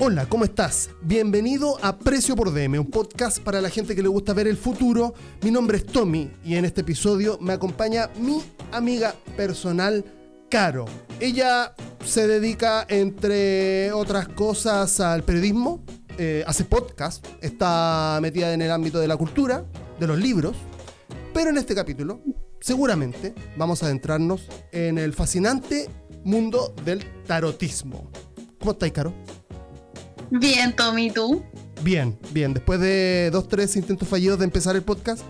Hola, ¿cómo estás? Bienvenido a Precio por DM, un podcast para la gente que le gusta ver el futuro. Mi nombre es Tommy y en este episodio me acompaña mi amiga personal, Caro. Ella se dedica, entre otras cosas, al periodismo, eh, hace podcast, está metida en el ámbito de la cultura, de los libros, pero en este capítulo, seguramente, vamos a adentrarnos en el fascinante mundo del tarotismo. ¿Cómo estáis, Caro? Bien, Tommy, ¿tú? Bien, bien. Después de dos, tres intentos fallidos de empezar el podcast,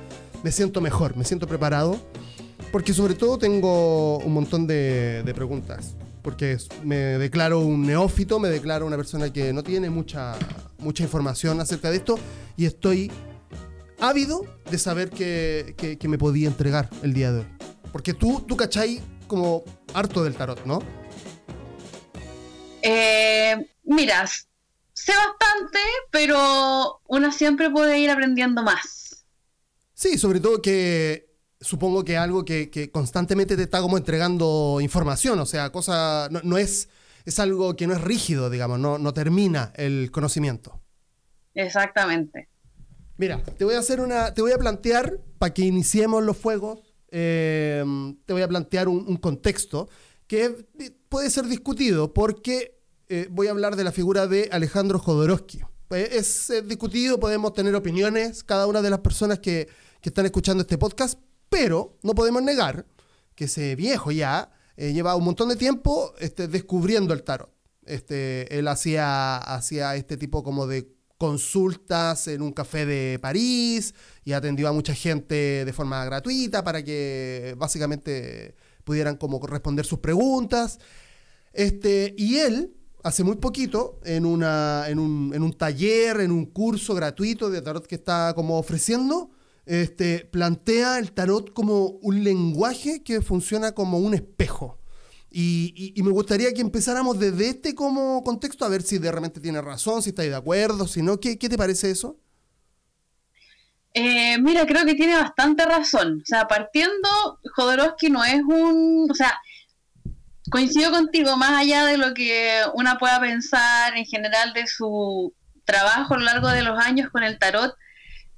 me siento mejor, me siento preparado. Porque sobre todo tengo un montón de, preguntas. Porque me declaro un neófito, me declaro una persona que no tiene mucha, mucha información acerca de esto. Y estoy ávido de saber que, que, me podía entregar el día de hoy. Porque tú, tú cachai como harto del tarot, ¿no? Eh, miras, sé bastante, pero una siempre puede ir aprendiendo más. Sí, sobre todo que supongo que algo que, constantemente te está como entregando información, o sea, cosa, no, es, es algo que no es rígido, digamos, no, no termina el conocimiento. Exactamente. Mira, te voy a hacer una, te voy a plantear, para que iniciemos los fuegos, eh, te voy a plantear un, un contexto que puede ser discutido porque eh, voy a hablar de la figura de Alejandro Jodorowsky. Eh, es, discutido, podemos tener opiniones, cada una de las personas que, están escuchando este podcast, pero no podemos negar que ese viejo ya eh, lleva un montón de tiempo este, descubriendo el tarot. Este, él hacía, hacía este tipo como de consultas en un café de París y atendió a mucha gente de forma gratuita para que básicamente pudieran como responder sus preguntas. Este, y él hace muy poquito en, una, en, un, en un taller, en un curso gratuito de tarot que está como ofreciendo, este, plantea el tarot como un lenguaje que funciona como un espejo. Y, me gustaría que empezáramos desde este como contexto a ver si de repente tiene razón, si estáis de acuerdo, si no, ¿qué, qué te parece eso? Eh, mira, creo que tiene bastante razón. O sea, partiendo, Jodorowsky no es un, o sea, coincido contigo, más allá de lo que una pueda pensar en general de su trabajo a lo largo de los años con el tarot,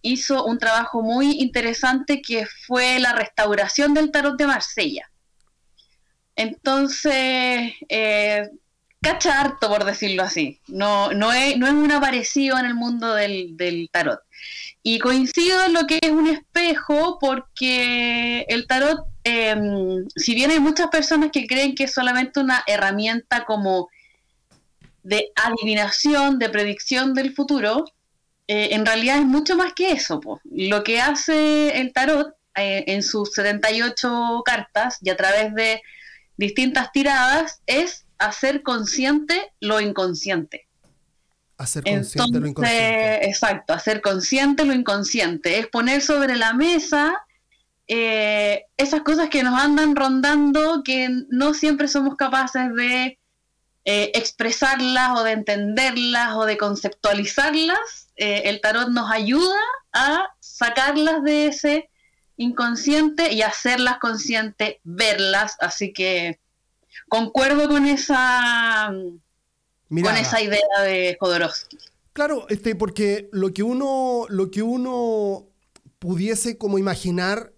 hizo un trabajo muy interesante que fue la restauración del tarot de Marsella. Entonces, eh, cacha harto, por decirlo así. No, no, es, no es un aparecido en el mundo del, del tarot. Y coincido en lo que es un espejo porque el tarot, em, si bien hay muchas personas que creen que es solamente una herramienta como de adivinación, de predicción del futuro, eh, en realidad es mucho más que eso. Lo que hace el tarot eh, en sus 78 cartas y a través de distintas tiradas es hacer consciente lo inconsciente. Hacer consciente lo inconsciente. Exacto, hacer consciente lo inconsciente. Es poner sobre la mesa eh, esas cosas que nos andan rondando, que no siempre somos capaces de eh, expresarlas o de entenderlas o de conceptualizarlas. Eh, el tarot nos ayuda a sacarlas de ese inconsciente y hacerlas conscientes, verlas. Así que concuerdo con esa con esa idea de Jodorowsky. Claro, este, porque lo que uno, lo que uno pudiese como imaginar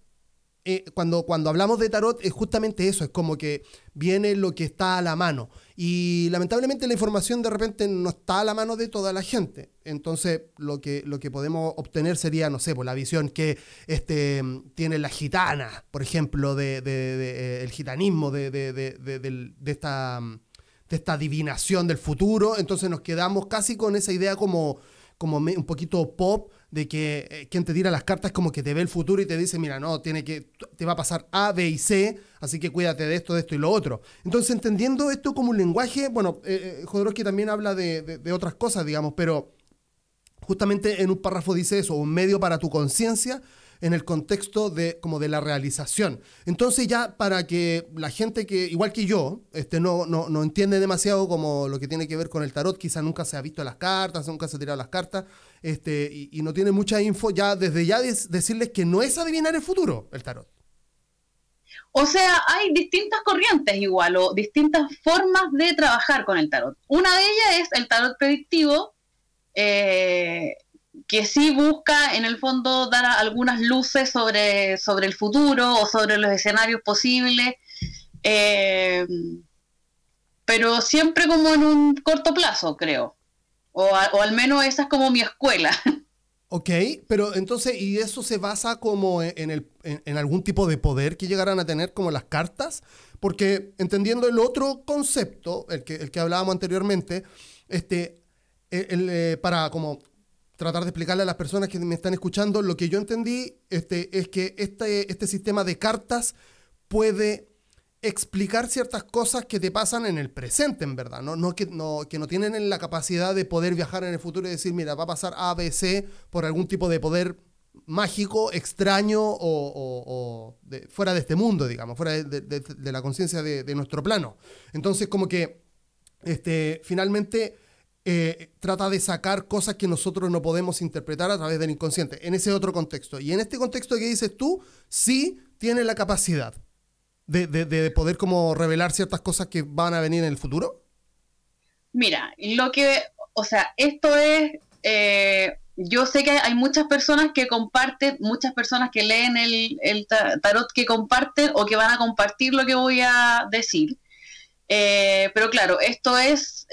eh, cuando, cuando hablamos de tarot es justamente eso, es como que viene lo que está a la mano. Y lamentablemente la información de repente no está a la mano de toda la gente. Entonces lo que, lo que podemos obtener sería, no sé, pues, la visión que este, tiene la gitana, por ejemplo, de, eh, el gitanismo de, de esta de esta adivinación del futuro, entonces nos quedamos casi con esa idea como, como un poquito pop de que eh, quien te tira las cartas como que te ve el futuro y te dice, mira, no, tiene que, te va a pasar A, B y C, así que cuídate de esto, de esto y lo otro. Entonces, entendiendo esto como un lenguaje, bueno, eh, eh Jodorowsky también habla de, de, otras cosas, digamos, pero justamente en un párrafo dice eso, un medio para tu conciencia, en el contexto de, como de la realización. Entonces ya para que la gente que, igual que yo, este, no, no, no entiende demasiado como lo que tiene que ver con el tarot, quizá nunca se ha visto las cartas, nunca se ha tirado las cartas, este, y, no tiene mucha info, ya desde ya decirles que no es adivinar el futuro el tarot. O sea, hay distintas corrientes igual o distintas formas de trabajar con el tarot. Una de ellas es el tarot predictivo, eh, que sí busca en el fondo dar algunas luces sobre, sobre el futuro o sobre los escenarios posibles, eh, pero siempre como en un corto plazo, creo. O, o al menos esa es como mi escuela. Ok, pero entonces, ¿y eso se basa como en, el, en, algún tipo de poder que llegarán a tener como las cartas? Porque entendiendo el otro concepto, el que, el que hablábamos anteriormente, este, eh, para como tratar de explicarle a las personas que me están escuchando, lo que yo entendí este, es que este, este sistema de cartas puede explicar ciertas cosas que te pasan en el presente, en verdad, no, no, que, no, que no tienen la capacidad de poder viajar en el futuro y decir, mira, va a pasar A, B, C por algún tipo de poder mágico, extraño o, fuera de este mundo, digamos, fuera de, la conciencia de, nuestro plano. Entonces, como que este, finalmente eh, trata de sacar cosas que nosotros no podemos interpretar a través del inconsciente, en ese otro contexto. Y en este contexto que dices tú, sí tiene la capacidad de, poder como revelar ciertas cosas que van a venir en el futuro? Mira, lo que, o sea, esto es, eh, yo sé que hay muchas personas que comparten, muchas personas que leen el, tarot que comparten o que van a compartir lo que voy a decir. Eh, pero claro, esto es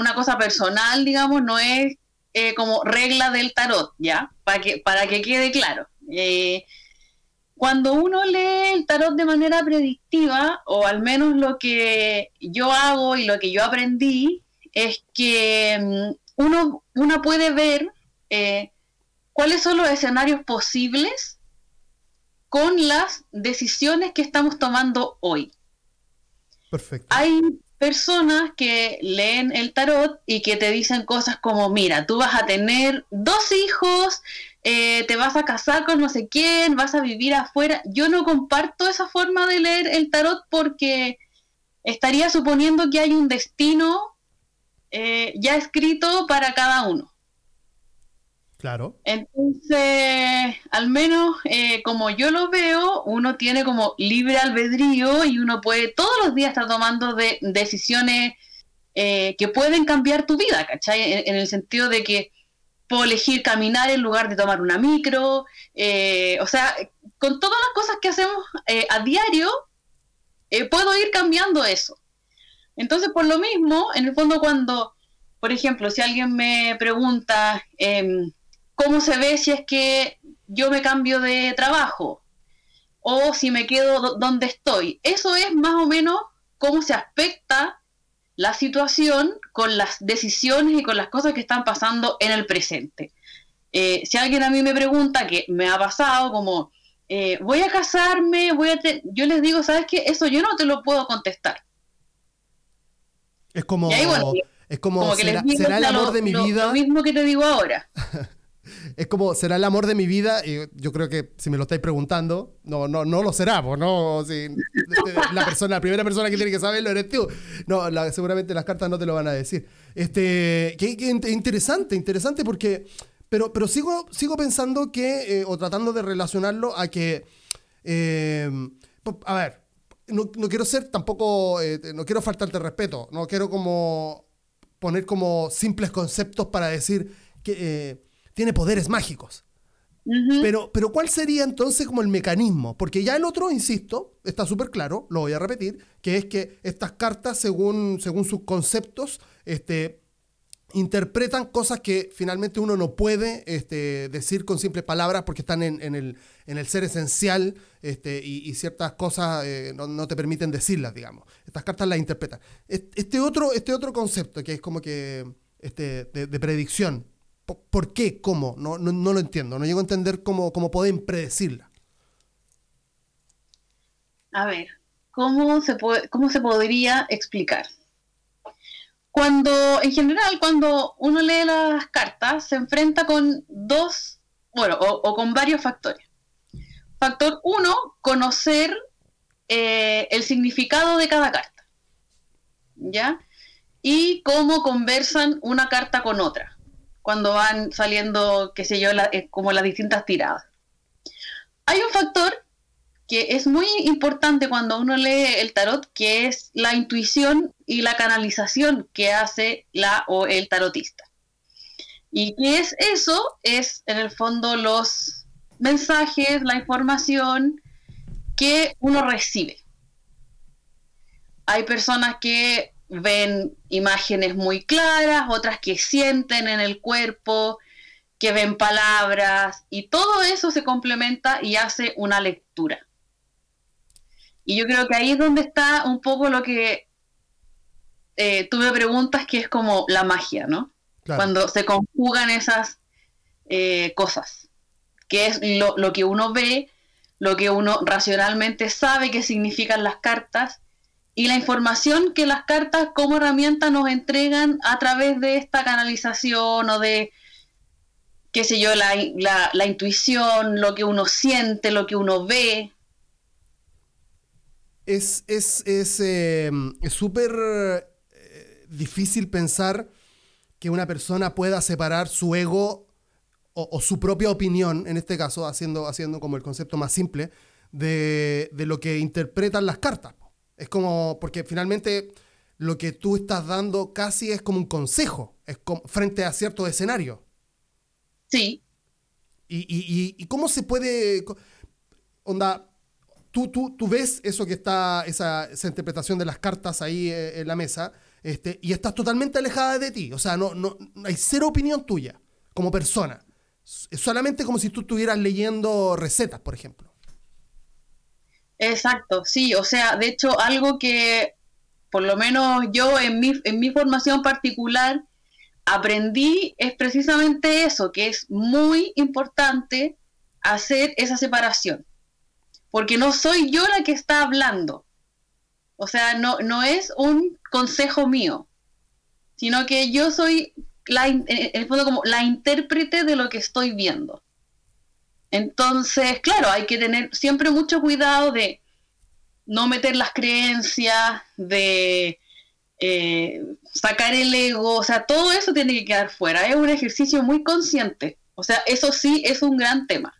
una cosa personal, digamos, no es como regla del tarot, ¿ya? Para que, para que quede claro cuando uno lee el tarot de manera predictiva, o al menos lo que yo hago y lo que yo aprendí, es que mm, uno, uno puede ver eh, cuáles son los escenarios posibles con las decisiones que estamos tomando hoy. Perfecto. Hay personas que leen el tarot y que te dicen cosas como, mira, tú vas a tener dos hijos eh, te vas a casar con no sé quién, vas a vivir afuera. Yo no comparto esa forma de leer el tarot porque estaría suponiendo que hay un destino eh, ya escrito para cada uno. Claro. Entonces, al menos eh, como yo lo veo, uno tiene como libre albedrío y uno puede todos los días estar tomando de, decisiones que pueden cambiar tu vida, ¿cachai? en, el sentido de que puedo elegir caminar en lugar de tomar una micro, eh, o sea, con todas las cosas que hacemos eh, a diario, eh, puedo ir cambiando eso. Entonces, por lo mismo, en el fondo cuando, por ejemplo, si alguien me pregunta em, cómo se ve si es que yo me cambio de trabajo o si me quedo donde estoy, eso es más o menos cómo se aspecta la situación con las decisiones y con las cosas que están pasando en el presente. Eh, si alguien a mí me pregunta, que me ha pasado como, eh, voy a casarme, voy a yo les digo, ¿sabes qué? Eso yo no te lo puedo contestar. Es como, es como, será, el amor de mi vida. Lo mismo que te digo ahora. es como, ¿será el amor de mi vida? Y yo creo que si me lo estáis preguntando, no, no, no lo será, pues, ¿no? la, persona, la primera persona que tiene que saberlo eres tú. No, seguramente las cartas no te lo van a decir. Este, qué, interesante, interesante porque... Pero, pero sigo, sigo pensando que, eh, o tratando de relacionarlo a que, eh, a ver, no, quiero ser tampoco, eh, no quiero faltarte respeto, no quiero como poner como simples conceptos para decir que tiene poderes mágicos. pero, pero ¿cuál sería entonces como el mecanismo? Porque ya el otro, insisto, está súper claro, lo voy a repetir, que es que estas cartas, según, según sus conceptos, este, interpretan cosas que finalmente uno no puede este, decir con simples palabras porque están en, el, en el, ser esencial este, y, ciertas cosas eh, no, te permiten decirlas, digamos. Estas cartas las interpretan. Este otro, este otro concepto que es como que este, de predicción, ¿Por qué? ¿Cómo? No, no, lo entiendo. No llego a entender cómo, cómo pueden predecirla. A ver, ¿cómo se, puede, ¿cómo se podría explicar? Cuando, en general, cuando uno lee las cartas, se enfrenta con dos, bueno, o, con varios factores. Factor uno, conocer eh, el significado de cada carta. ¿Ya? Y cómo conversan una carta con otra cuando van saliendo, qué sé yo, eh, como las distintas tiradas. Hay un factor que es muy importante cuando uno lee el tarot, que es la intuición y la canalización que hace la o el tarotista. ¿Y qué es eso? Es en el fondo los mensajes, la información que uno recibe. Hay personas que ven imágenes muy claras, otras que sienten en el cuerpo, que ven palabras, y todo eso se complementa y hace una lectura. Y yo creo que ahí es donde está un poco lo que eh, tú me preguntas, que es como la magia, ¿no? Cuando se conjugan esas eh, cosas, que es lo, lo que uno ve, lo que uno racionalmente sabe que significan las cartas y la información que las cartas como herramienta nos entregan a través de esta canalización o de, qué sé yo, la, la, intuición, lo que uno siente, lo que uno ve es em, súper eh, difícil pensar que una persona pueda separar su ego o, su propia opinión, en este caso, haciendo, haciendo como el concepto más simple, de, lo que interpretan las cartas. Es como, porque finalmente lo que tú estás dando casi es como un consejo, es como, frente a cierto escenario. Sí. Y, y cómo se puede, onda, tú, tú, tú ves eso que está, esa, interpretación de las cartas ahí eh, en la mesa, este, y estás totalmente alejada de ti. O sea, no, no, hay cero opinión tuya como persona. Es solamente como si tú estuvieras leyendo recetas, por ejemplo. Exacto, sí. O sea, de hecho, algo que por lo menos yo en mi, en mi formación particular aprendí es precisamente eso, que es muy importante hacer esa separación porque no soy yo la que está hablando. O sea, no, no es un consejo mío, sino que yo soy la, el como la intérprete de lo que estoy viendo. Entonces, claro, hay que tener siempre mucho cuidado de no meter las creencias, de eh, sacar el ego, o sea, todo eso tiene que quedar fuera. Es un ejercicio muy consciente. O sea, eso sí es un gran tema.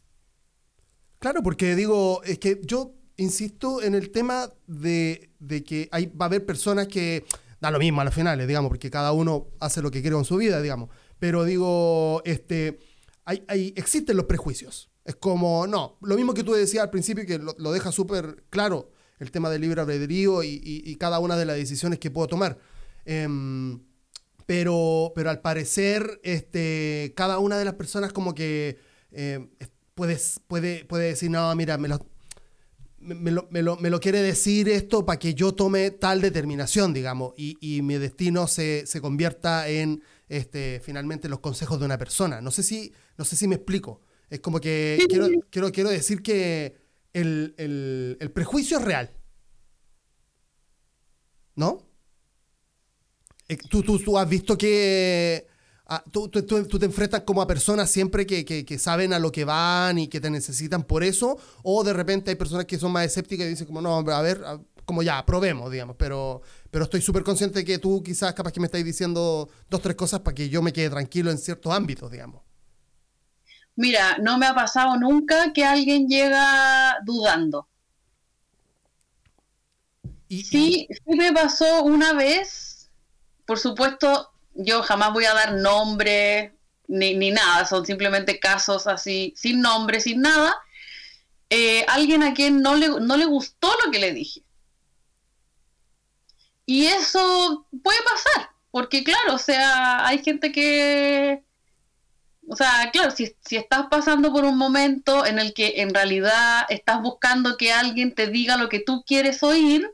Claro, porque digo, es que yo insisto en el tema de, que hay, va a haber personas que da lo mismo a las finales, digamos, porque cada uno hace lo que quiere con su vida, digamos. Pero digo, este, hay, hay, existen los prejuicios. Es como, no, lo mismo que tú decías al principio, que lo, deja súper claro el tema del libre albedrío y, cada una de las decisiones que puedo tomar. Em, pero, pero al parecer, este, cada una de las personas como que eh, puede, puede decir, no, mira, me lo, me, lo, me, lo, quiere decir esto para que yo tome tal determinación, digamos, y, y mi destino se, se, convierta en este, finalmente los consejos de una persona. No sé si, no sé si me explico. Es como que quiero, quiero, quiero decir que el, el, el prejuicio es real. ¿No? Eh, ¿Tú, tú, tú has visto que Ah, tú, te enfrentas como a personas siempre que, saben a lo que van y que te necesitan por eso, o de repente hay personas que son más escépticas y dicen como, no, a ver, como ya, probemos, digamos, pero, pero estoy súper consciente que tú quizás capaz que me estáis diciendo dos, tres cosas para que yo me quede tranquilo en ciertos ámbitos, digamos. Mira, no me ha pasado nunca que alguien llega dudando. Y, sí, sí me pasó una vez, por supuesto, yo jamás voy a dar nombre ni, ni nada, son simplemente casos así, sin nombre, sin nada. Eh, alguien a quien no le, no le gustó lo que le dije. Y eso puede pasar, porque claro, o sea, hay gente que, o sea, claro, si, estás pasando por un momento en el que en realidad estás buscando que alguien te diga lo que tú quieres oír,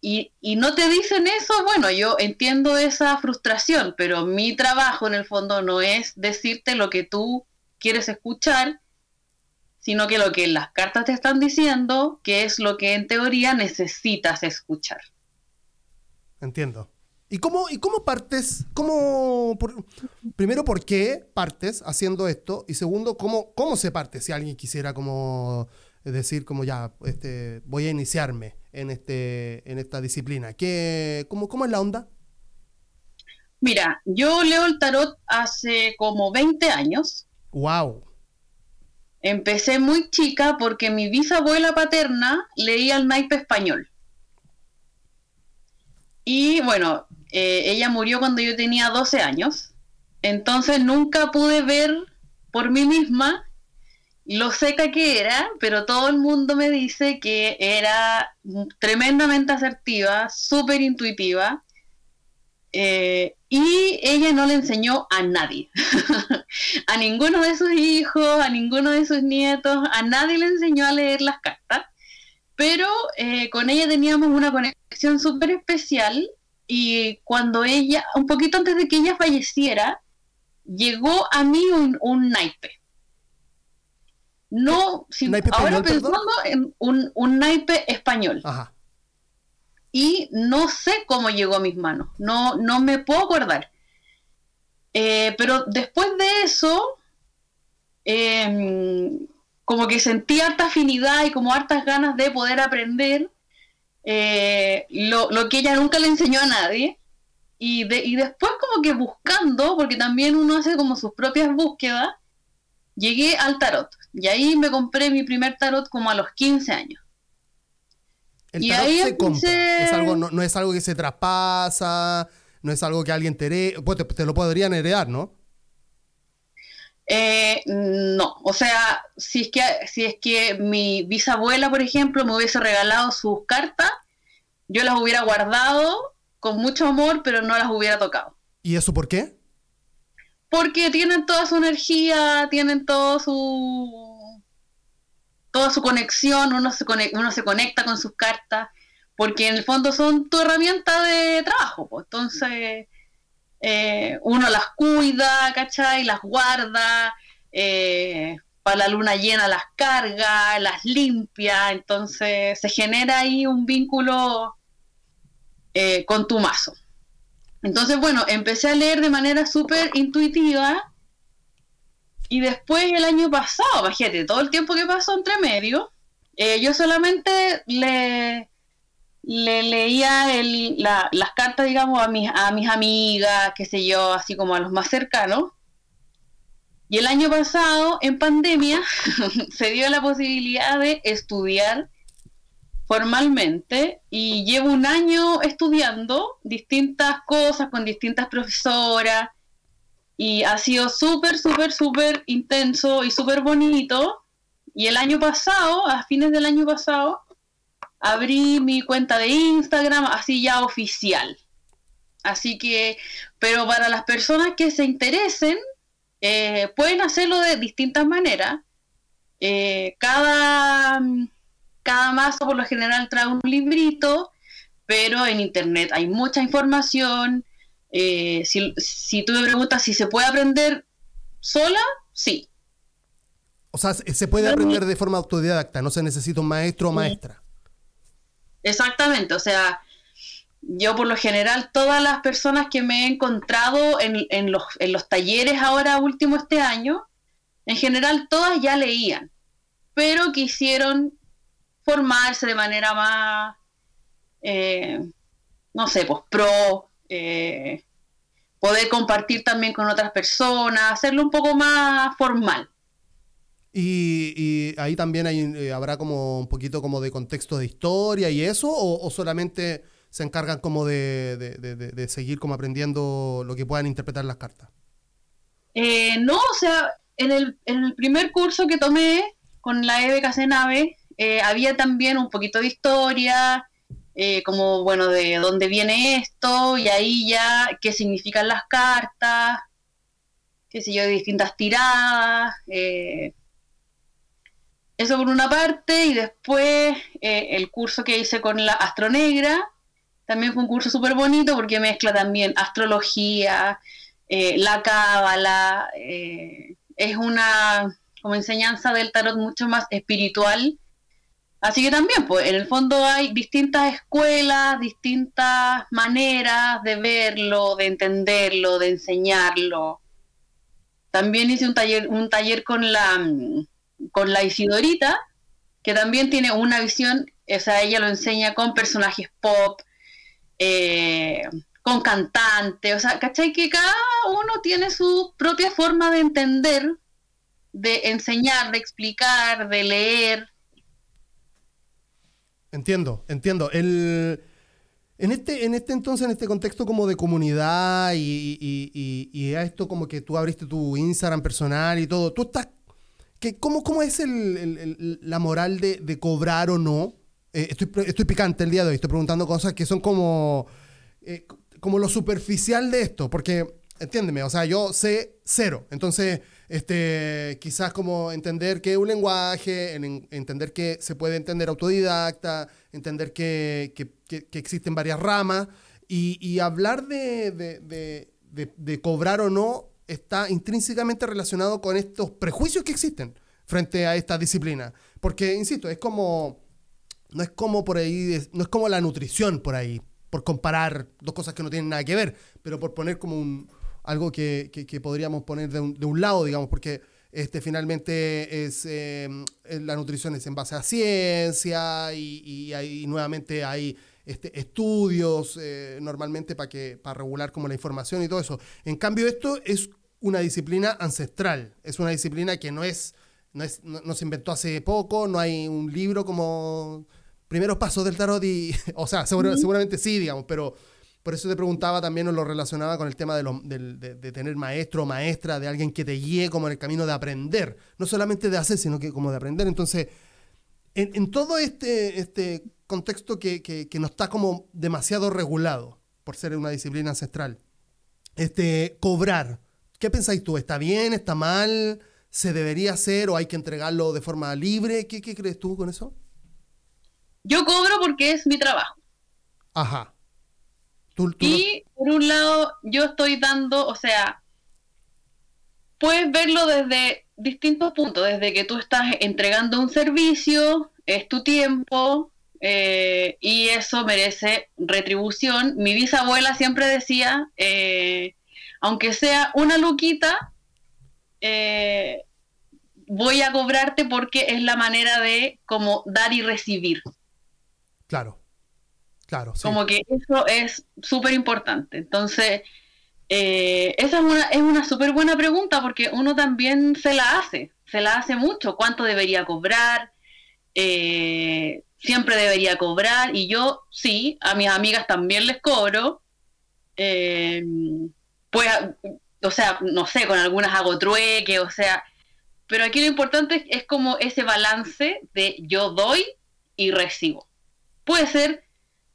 y, no te dicen eso, bueno, yo entiendo esa frustración, pero mi trabajo en el fondo no es decirte lo que tú quieres escuchar, sino que lo que las cartas te están diciendo, que es lo que en teoría necesitas escuchar. Entiendo. ¿Y cómo, y cómo partes? Cómo, primero, ¿por qué partes haciendo esto? Y segundo, ¿cómo, cómo se parte si alguien quisiera como decir, como ya, este, voy a iniciarme? en, este, en esta disciplina. ¿Qué, cómo, ¿Cómo es la onda? Mira, yo leo el tarot hace como 20 años. ¡Wow! Empecé muy chica porque mi bisabuela paterna leía el naipe español. Y bueno, eh, ella murió cuando yo tenía 12 años. Entonces nunca pude ver por mí misma lo seca que era, pero todo el mundo me dice que era tremendamente asertiva, súper intuitiva. Eh, y ella no le enseñó a nadie, a ninguno de sus hijos, a ninguno de sus nietos, a nadie le enseñó a leer las cartas, pero eh, con ella teníamos una conexión súper especial y cuando ella, un poquito antes de que ella falleciera, llegó a mí un, naipe. No, ahora pensando en un, un, naipe español. Ajá y no sé cómo llegó a mis manos, no, no me puedo acordar. Eh, pero después de eso, em, como que sentí harta afinidad y como hartas ganas de poder aprender eh, lo, que ella nunca le enseñó a nadie. Y, y después como que buscando, porque también uno hace como sus propias búsquedas, llegué al tarot. Y ahí me compré mi primer tarot como a los 15 años. El tarot se compra. Es algo, no, es algo que se traspasa, no es algo que alguien te Pues te, lo podrían heredar, ¿no? Eh, no, o sea, si es, que, si es que mi bisabuela, por ejemplo, me hubiese regalado sus cartas, yo las hubiera guardado con mucho amor, pero no las hubiera tocado. ¿Y eso por qué? Porque tienen toda su energía, tienen todo su toda su conexión, uno se, conecta, uno se conecta con sus cartas, porque en el fondo son tu herramienta de trabajo, pues. entonces eh, uno las cuida, ¿cachai? Las guarda, eh, para la luna llena las carga, las limpia, entonces se genera ahí un vínculo eh, con tu mazo. Entonces, bueno, empecé a leer de manera súper intuitiva y después el año pasado, imagínate, todo el tiempo que pasó entre medio, yo solamente le, le leía las cartas, digamos, a mis, a mis amigas, qué sé yo, así como a los más cercanos. Y el año pasado, en pandemia, se dio la posibilidad de estudiar formalmente y llevo un año estudiando distintas cosas con distintas profesoras y ha sido súper, súper, súper intenso y súper bonito. Y el año pasado, a fines del año pasado, abrí mi cuenta de Instagram así ya oficial. Así que, pero para las personas que se interesen, eh, pueden hacerlo de distintas maneras. Eh, cada, cada mazo por lo general trae un librito, pero en internet hay mucha información, eh, si, tú me preguntas si se puede aprender sola, sí. O sea, se puede aprender de forma autodidacta, no se necesita un maestro o maestra. Exactamente, o sea, yo por lo general, todas las personas que me he encontrado en, los, en los talleres ahora último este año, en general todas ya leían, pero quisieron formarse de manera más, eh, no sé, pues pro, eh, poder compartir también con otras personas, hacerlo un poco más formal. Y, ahí también hay, eh, habrá como un poquito como de contexto de historia y eso, o, solamente se encargan como de, seguir como aprendiendo lo que puedan interpretar las cartas. Eh, no, o sea, en el, en el, primer curso que tomé con la Eve Casenave, había también un poquito de historia, eh, como, bueno, de dónde viene esto, y ahí ya qué significan las cartas, qué sé yo, de distintas tiradas. Eh, eso por una parte, y después eh, el curso que hice con la Astronegra, también fue un curso súper bonito porque mezcla también astrología, la cábala, es una como enseñanza del tarot mucho más espiritual Así que también, pues, en el fondo hay distintas escuelas, distintas maneras de verlo, de entenderlo, de enseñarlo. También hice un taller, un taller con la con la Isidorita, que también tiene una visión, o sea, ella lo enseña con personajes pop, eh, con cantantes, o sea, ¿cachai? Que cada uno tiene su propia forma de entender de enseñar, de explicar, de leer. Entiendo, entiendo. El, en, este, en este entonces, en este contexto como de comunidad y, y, y, a esto como que tú abriste tu Instagram personal y todo, ¿tú estás... Que, ¿cómo, ¿Cómo es el, la moral de, cobrar o no? Eh, estoy, picante el día de hoy, estoy preguntando cosas que son como, eh, como lo superficial de esto, porque entiéndeme, o sea, yo sé cero. Entonces, este, quizás como entender que un lenguaje, entender que se puede entender autodidacta, entender que, existen varias ramas y, hablar de, cobrar o no está intrínsecamente relacionado con estos prejuicios que existen frente a esta disciplina. Porque, insisto, es como, no es como por ahí, no es como la nutrición por ahí, por comparar dos cosas que no tienen nada que ver, pero por poner como un, algo que, que, podríamos poner de un, de un, lado, digamos, porque este, finalmente es, em, la nutrición es en base a ciencia y, y, nuevamente hay este, estudios eh, normalmente para para regular como la información y todo eso. En cambio, esto es una disciplina ancestral, es una disciplina que no es, no, es, no, se inventó hace poco, no hay un libro como primeros pasos del tarot y, o sea, seguramente sí, digamos, pero por eso te preguntaba también o lo relacionaba con el tema de, de, tener maestro o maestra, de alguien que te guíe como en el camino de aprender. No solamente de hacer, sino que como de aprender. Entonces, en, todo este, este contexto que, que, no está como demasiado regulado por ser una disciplina ancestral, este, cobrar, ¿qué pensáis tú? ¿Está bien? ¿Está mal? ¿Se debería hacer o hay que entregarlo de forma libre? ¿Qué, qué crees tú con eso? Yo cobro porque es mi trabajo. Ajá y por un lado, yo estoy dando, o sea, puedes verlo desde distintos puntos, desde que tú estás entregando un servicio, es tu tiempo, eh, y eso merece retribución. Mi bisabuela siempre decía, eh, aunque sea una luquita, eh, voy a cobrarte porque es la manera de como dar y recibir. Claro. Como que eso es súper importante. Entonces, eh, esa es una, es una súper buena pregunta porque uno también se la hace, se la hace mucho. ¿Cuánto debería cobrar? Eh, siempre debería cobrar. Y yo, sí, a mis amigas también les cobro. Eh, pues, o sea, no sé, con algunas hago trueque, o sea, pero aquí lo importante es como ese balance de yo doy y recibo. Puede ser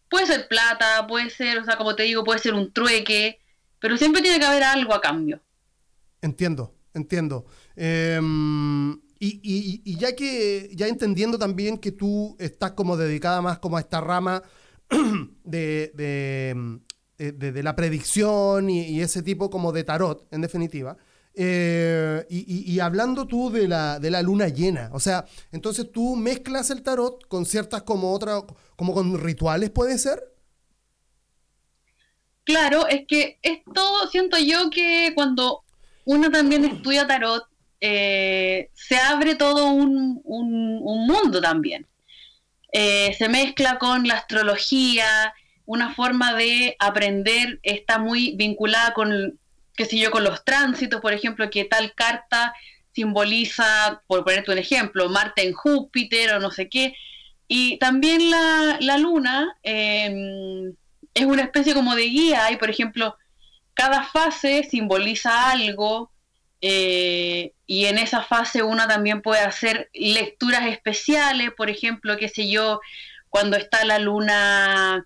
Puede ser plata, puede ser, o sea, como te digo, puede ser un trueque, pero siempre tiene que haber algo a cambio. Entiendo, entiendo. Em, y, ya que, ya entendiendo también que tú estás como dedicada más como a esta rama de, de, la predicción y, ese tipo como de tarot, en definitiva, eh, y, hablando tú de la, de la luna llena, o sea, entonces tú mezclas el tarot con ciertas como otras, como con rituales, ¿puede ser? Claro, es que es todo, siento yo que cuando uno también estudia tarot, eh, se abre todo un, mundo también. Eh, se mezcla con la astrología, una forma de aprender está muy vinculada con qué sé yo, con los tránsitos, por ejemplo, que tal carta simboliza, por ponerte un ejemplo, Marte en Júpiter o no sé qué. Y también la, la luna em, es una especie como de guía, y por ejemplo, cada fase simboliza algo, eh, y en esa fase uno también puede hacer lecturas especiales, por ejemplo, qué sé yo, cuando está la luna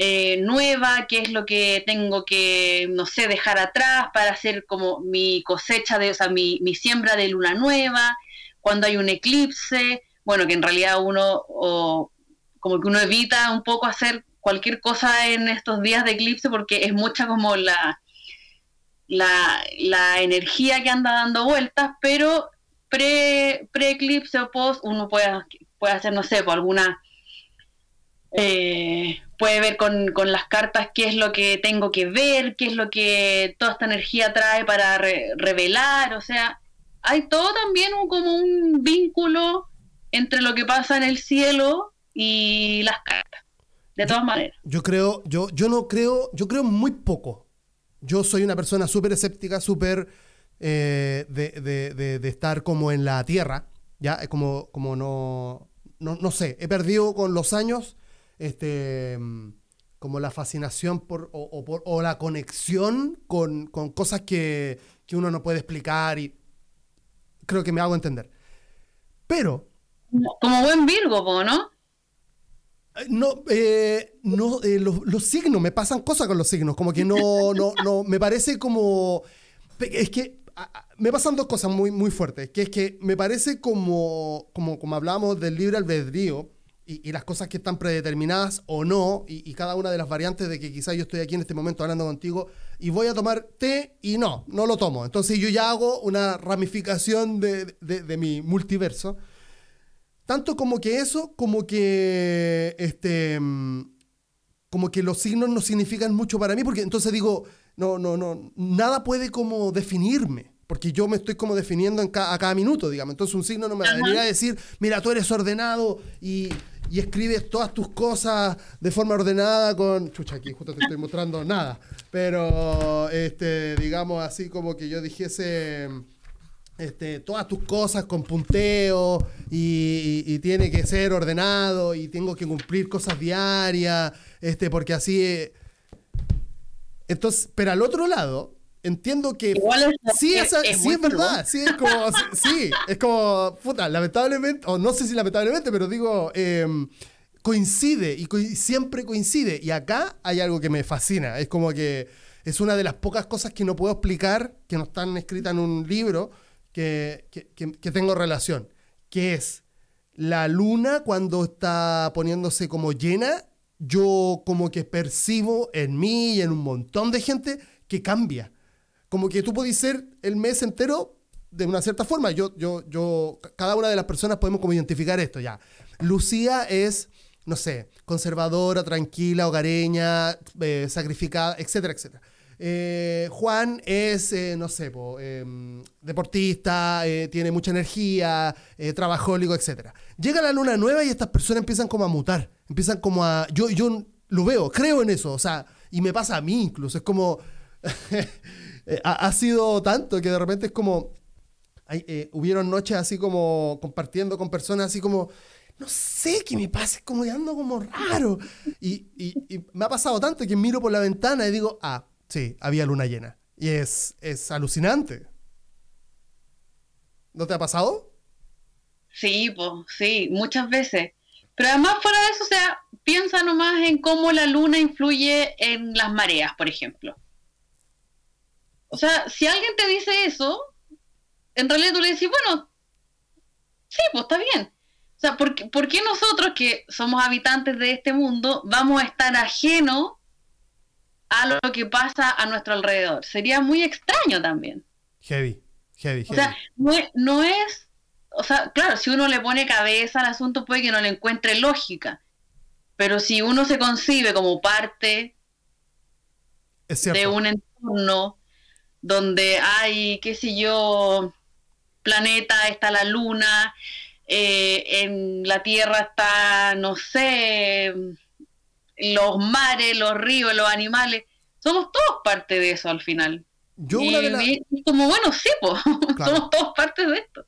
eh, nueva, qué es lo que tengo que, no sé, dejar atrás para hacer como mi cosecha, de, o sea, mi, siembra de luna nueva, cuando hay un eclipse, bueno, que en realidad uno, como que uno evita un poco hacer cualquier cosa en estos días de eclipse porque es mucha como la, la, la energía que anda dando vueltas, pero pre, pre eclipse o post uno puede, puede hacer, no sé, por pues, alguna eh, puede ver con, las cartas qué es lo que tengo que ver, qué es lo que toda esta energía trae para revelar, o sea, hay todo también como un vínculo entre lo que pasa en el cielo y las cartas, de todas maneras. Yo creo, yo, yo no creo, yo creo muy poco. Yo soy una persona súper escéptica, súper eh, de, estar como en la tierra, ¿ya? Es como, como no, no, sé, he perdido con los años este, como la fascinación por, o, la conexión con, cosas que, que, uno no puede explicar y creo que me hago entender. Pero... Como buen Virgo, ¿no? No, eh, no eh, los, signos, me pasan cosas con los signos, como que no, no, no, me parece como... Es que me pasan dos cosas muy, muy fuertes, que es que me parece como, como, como hablábamos del libre albedrío y, las cosas que están predeterminadas o no, y, cada una de las variantes de que quizás yo estoy aquí en este momento hablando contigo y voy a tomar té y no, no lo tomo. Entonces yo ya hago una ramificación de, de, de mi multiverso tanto como que eso, como que este como que los signos no significan mucho para mí, porque entonces digo, no, no, no, nada puede como definirme, porque yo me estoy como definiendo en a cada minuto, digamos. Entonces un signo no me va a venir a decir, mira, tú eres ordenado y, y, escribes todas tus cosas de forma ordenada con... Chucha, aquí justo te estoy mostrando nada, pero, este, digamos así como que yo dijese este, todas tus cosas con punteo y, tiene que ser ordenado y tengo que cumplir cosas diarias, este, porque así... Eh, entonces, pero al otro lado, entiendo que sí, es, sí es verdad, sí es como, sí, es como, puta, lamentablemente, o no sé si lamentablemente, pero digo, em, coincide y siempre coincide. Y acá hay algo que me fascina, es como que es una de las pocas cosas que no puedo explicar, que no están escritas en un libro, que, tengo relación, que es la luna cuando está poniéndose como llena, yo como que percibo en mí y en un montón de gente que cambia. Como que tú puedes ser el mes entero de una cierta forma. Yo, yo, yo, cada una de las personas podemos como identificar esto ya. Lucía es, no sé, conservadora, tranquila, hogareña, eh, sacrificada, etcétera, etcétera. Eh, Juan es, eh, no sé, em, deportista, eh, tiene mucha energía, trabajólico, etc. Llega la luna nueva y estas personas empiezan como a mutar, empiezan como a... Yo, yo lo veo, creo en eso, o sea, y me pasa a mí incluso, es como... ha, sido tanto que de repente es como... hubieron noches así como compartiendo con personas así como no sé qué me pasa, es como ando como raro. Y, y, me ha pasado tanto que miro por la ventana y digo, ah, Sí, había luna llena. Y es, es alucinante. ¿No te ha pasado? Sí, pues, sí, muchas veces. Pero además, fuera de eso, o sea, piensa nomás en cómo la luna influye en las mareas, por ejemplo. O sea, si alguien te dice eso, en realidad tú le decís, bueno, sí, pues está bien. O sea, ¿por ¿por qué nosotros que somos habitantes de este mundo vamos a estar ajenos a lo que pasa a nuestro alrededor. Sería muy extraño también. Heavy, heavy, heavy. O sea, no, es, o sea, claro, si uno le pone cabeza al asunto puede que no le encuentre lógica, pero si uno se concibe como parte de un entorno donde hay, qué sé yo, planeta, está la luna, eh, en la Tierra está, no sé, los mares, los ríos, los animales, somos todos parte de eso al final. Yo y, como bueno, sí, somos todos parte de esto.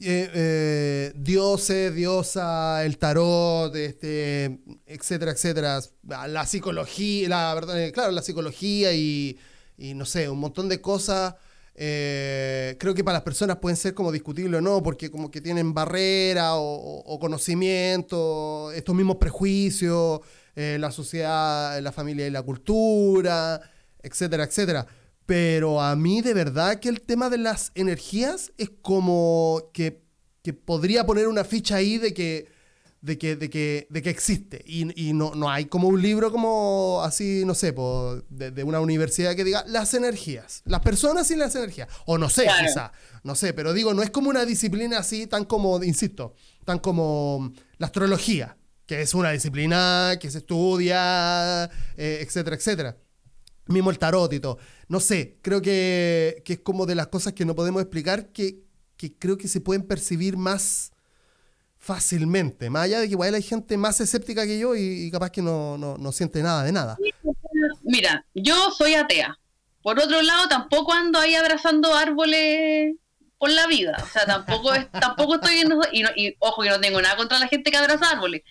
Eh, eh, dioses, diosa, el tarot, este, etcétera, etcétera. La psicología, la verdad, eh, claro, la psicología y, no sé, un montón de cosas. creo que para las personas pueden ser como discutibles o no, porque como que tienen barrera o, o conocimiento, estos mismos prejuicios. Eh, la sociedad, la familia y la cultura, etcétera, etcétera. Pero a mí de verdad que el tema de las energías es como que, podría poner una ficha ahí de que, de que, de que, de que existe. Y, no, no, hay como un libro como así, no sé, de, una universidad que diga las energías, las personas y las energías. O no sé, quizá, no sé, pero digo, no es como una disciplina así tan como, insisto, tan como la astrología que es una disciplina que se estudia, eh, etcétera, etcétera. Mismo el tarot y todo. No sé, creo que, es como de las cosas que no podemos explicar que, creo que se pueden percibir más fácilmente. Más allá de que igual hay gente más escéptica que yo y, capaz que no, siente nada de nada. Mira, yo soy atea. por otro lado, tampoco ando ahí abrazando árboles por la vida. O sea, tampoco, es, tampoco estoy en... Y, y ojo que no tengo nada contra la gente que abraza árboles.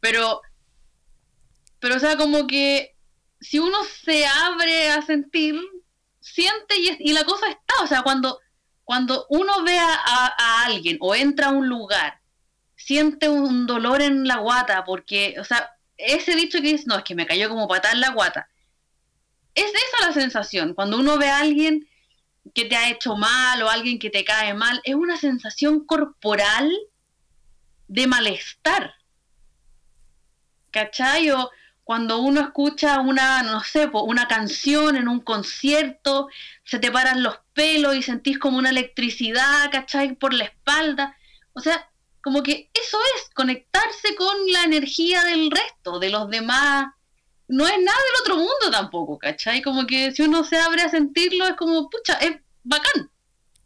Pero, pero o sea, como que si uno se abre a sentir, siente y, y la cosa está. O sea, cuando, cuando uno ve a, a, alguien o entra a un lugar, siente un dolor en la guata, porque, o sea, ese dicho que dice, no, es que me cayó como patada en la guata es esa la sensación. Cuando uno ve a alguien que te ha hecho mal o alguien que te cae mal, es una sensación corporal de malestar. ¿Cachai? O cuando uno escucha una, no sé, una canción en un concierto, se te paran los pelos y sentís como una electricidad, ¿cachai? Por la espalda. O sea, como que eso es, conectarse con la energía del resto, de los demás no es nada del otro mundo tampoco, ¿cachai? Como que si uno se abre a sentirlo es como, pucha, es bacán.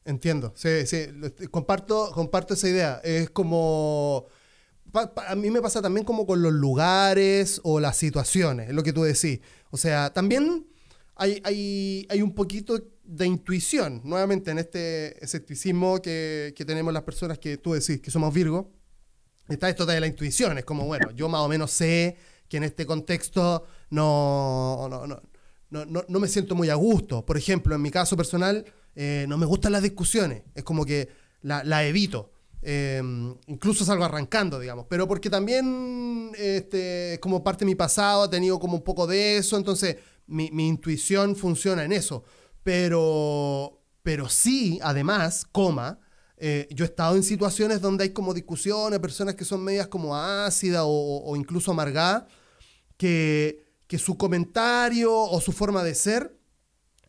Entiendo, sí, sí, comparto, comparto esa idea. Es como, a mí me pasa también como con los lugares o las situaciones, es lo que tú decís. O sea, también hay, hay, hay un poquito de intuición, nuevamente en este escepticismo que, que tenemos las personas que tú decís, que somos Virgo. Está esto de la intuición, es como, bueno, yo más o menos sé que en este contexto no, no, no, no, me siento muy a gusto. Por ejemplo, en mi caso personal, eh, no me gustan las discusiones, es como que la, evito. Em, incluso salgo arrancando, digamos, pero porque también este, como parte de mi pasado ha tenido como un poco de eso, entonces mi, mi intuición funciona en eso. Pero, pero sí, además, coma, eh, yo he estado en situaciones donde hay como discusiones, personas que son medias como ácidas o, incluso amargadas, que, que, su comentario o su forma de ser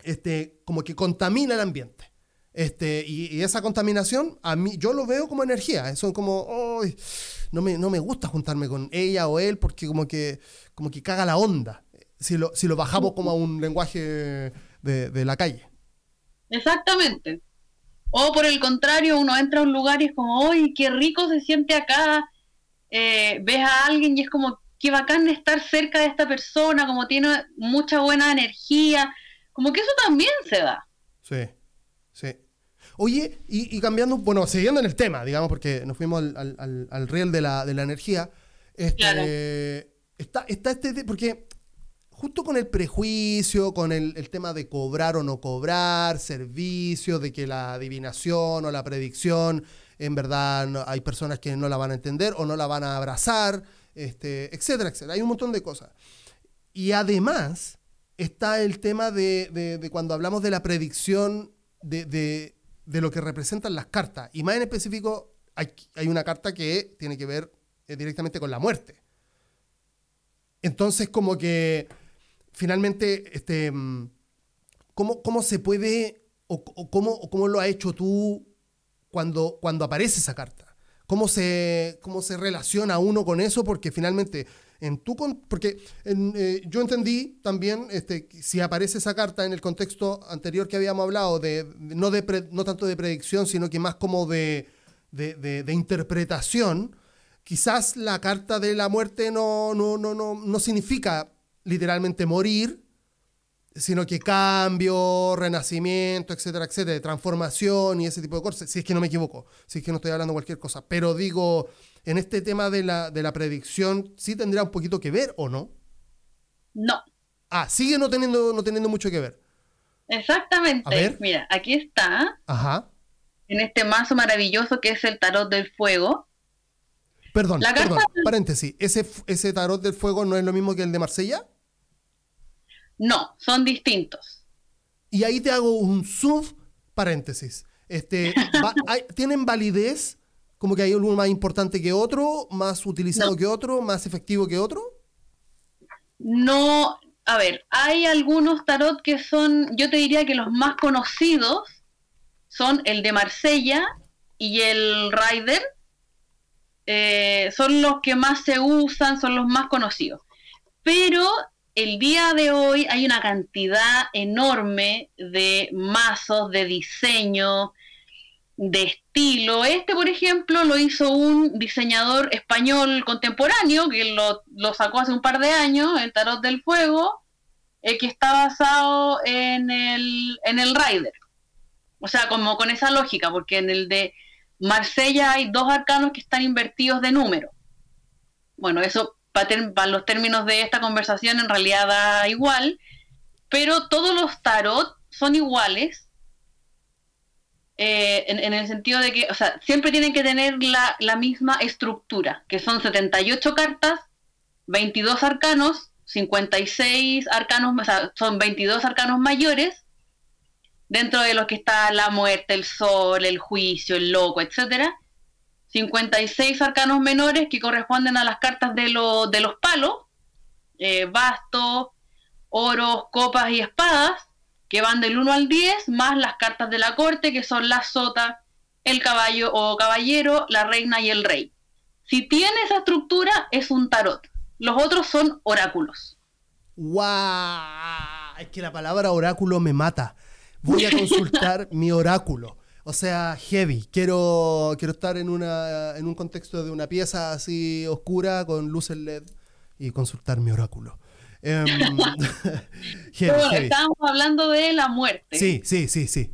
este, como que contamina el ambiente. Este, y, esa contaminación, a mí, yo lo veo como energía. Eso como, no, me, no me gusta juntarme con ella o él porque como que, como que caga la onda. Si lo, si lo bajamos como a un lenguaje de, de la calle. Exactamente. O por el contrario, uno entra a un lugar y es como, ¡ay, qué rico se siente acá! Eh, ves a alguien y es como, qué bacán estar cerca de esta persona, como tiene mucha buena energía. Como que eso también se da. Sí, sí. Oye, y, cambiando, bueno, siguiendo en el tema, digamos, porque nos fuimos al, al, al riel de la, de la energía. Este, está, está este, porque justo con el prejuicio, con el, tema de cobrar o no cobrar, servicios, de que la adivinación o la predicción, en verdad hay personas que no la van a entender o no la van a abrazar, este, etcétera, etcétera. Hay un montón de cosas. Y además está el tema de, cuando hablamos de la predicción de, lo que representan las cartas. Y más en específico, hay, una carta que tiene que ver eh, directamente con la muerte. Entonces, como que finalmente, este, mm, ¿cómo, cómo se puede o, cómo, cómo, lo ha hecho tú cuando, cuando aparece esa carta? ¿Cómo se, ¿Cómo se relaciona uno con eso? Porque finalmente, en tu porque eh, yo entendí también, este, si aparece esa carta en el contexto anterior que habíamos hablado, de, no, de no tanto de predicción, sino que más como de, de, de interpretación, quizás la carta de la muerte no, no, no, no, no significa literalmente morir, sino que cambio, renacimiento, etcétera, etcétera, transformación y ese tipo de cosas, si es que no me equivoco, si es que no estoy hablando cualquier cosa. Pero digo, en este tema de la, de la predicción, ¿sí tendría un poquito que ver o no? No. Ah, sigue no teniendo, no teniendo mucho que ver. Exactamente. Mira, aquí está. Ajá. En este mazo maravilloso que es el tarot del fuego. Perdón, perdón, paréntesis. ¿Ese, ¿Ese tarot del fuego no es lo mismo que el de Marsella? No, son distintos. Y ahí te hago un sub paréntesis. Este, ¿Tienen validez? Como que hay uno más importante que otro, más utilizado que otro, más efectivo que otro? No, a ver, hay algunos tarot que son, yo te diría que los más conocidos son el de Marsella y el Rider. Eh, son los que más se usan, son los más conocidos. Pero el día de hoy hay una cantidad enorme de mazos, de diseño, de estilo. Este, por ejemplo, lo hizo un diseñador español contemporáneo que lo, sacó hace un par de años, el Tarot del Fuego. eh, que está basado en el, en el Rider. O sea, como con esa lógica, porque en el de Marsella hay dos arcanos que están invertidos de número. Bueno, eso para, los términos de esta conversación en realidad da igual, pero todos los tarot son iguales eh, en, el sentido de que, o sea, siempre tienen que tener la, la misma estructura, que son 78 cartas, 22 arcanos, 56 arcanos, o sea, son 22 arcanos mayores, dentro de los que está la muerte, el sol, el juicio, el loco, etcétera. 56 arcanos menores que corresponden a las cartas de, de los palos, eh, bastos, oros, copas y espadas, que van del 1 al 10, más las cartas de la corte, que son la sota, el caballo o caballero, la reina y el rey. Si tiene esa estructura, es un tarot. Los otros son oráculos. ¡Guau! Es que la palabra oráculo me mata. Voy a consultar mi oráculo. O sea, heavy. Quiero, quiero estar en, una, en un contexto de una pieza así oscura con luces LED y consultar mi oráculo. Em, estábamos hablando de la muerte. Sí, sí, sí, sí.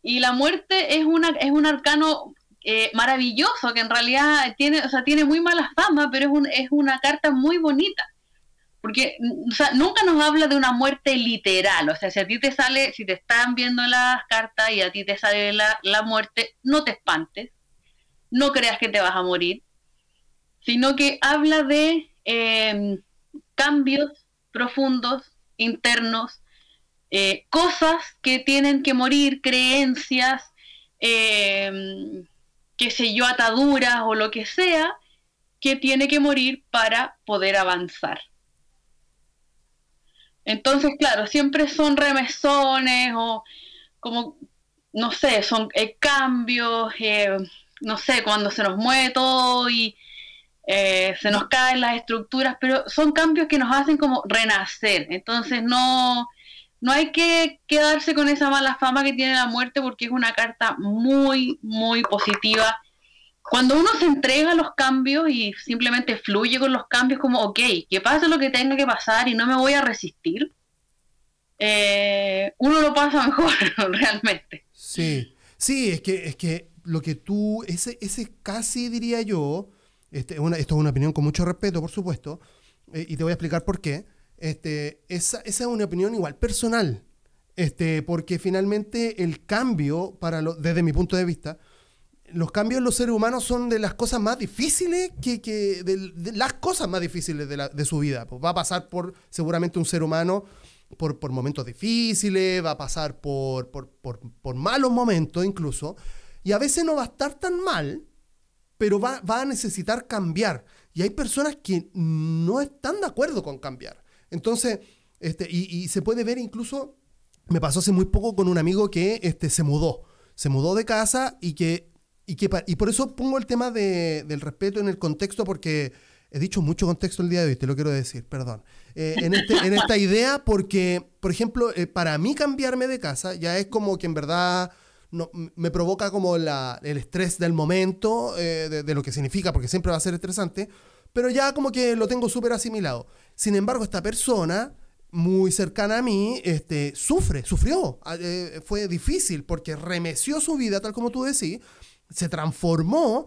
Y la muerte es, una, es un arcano eh, maravilloso que en realidad tiene, o sea, tiene muy mala fama, pero es, es una carta muy bonita. Porque nunca nos habla de una muerte literal. O sea, si a ti te sale, si te están viendo las cartas y a ti te sale la, muerte, no te espantes. No creas que te vas a morir. Sino que habla de em, cambios profundos, internos, eh, cosas que tienen que morir, creencias, eh, qué sé yo, ataduras o lo que sea, que tiene que morir para poder avanzar. Entonces, claro, siempre son remesones o como, no sé, son eh, cambios, eh, no sé, cuando se nos mueve todo y eh, se nos caen las estructuras, pero son cambios que nos hacen como renacer. Entonces, no, no hay que quedarse con esa mala fama que tiene la muerte porque es una carta muy, muy positiva. Cuando uno se entrega a los cambios y simplemente fluye con los cambios como, ok, que pase lo que tenga que pasar y no me voy a resistir, eh, uno lo pasa mejor realmente. Sí, sí, es que, es que lo que tú, ese, ese casi diría yo, este, esto es una opinión con mucho respeto, por supuesto, eh, y te voy a explicar por qué este, esa, esa, es una opinión igual personal, este, porque finalmente el cambio, para lo, desde mi punto de vista, los cambios en los seres humanos son de las cosas más difíciles que, que de, las cosas más difíciles de, la, de su vida. Pues va a pasar por seguramente un ser humano por, por momentos difíciles, va a pasar por, por, por, malos momentos incluso, y a veces no va a estar tan mal, pero va, va a necesitar cambiar. Y hay personas que no están de acuerdo con cambiar. Entonces, este, y, se puede ver incluso, me pasó hace muy poco con un amigo que este, se mudó, se mudó de casa y que, y que, y por eso pongo el tema de, del respeto en el contexto, porque he dicho mucho contexto el día de hoy, te lo quiero decir, perdón. Eh, en, este, en, esta idea, porque, por ejemplo, eh, para mí cambiarme de casa ya es como que en verdad no, me provoca como la, el estrés del momento, eh, de, de, lo que significa, porque siempre va a ser estresante, pero ya como que lo tengo súper asimilado. Sin embargo, esta persona muy cercana a mí, este, sufre, sufrió, ah, eh, fue difícil porque remeció su vida, tal como tú decís, se transformó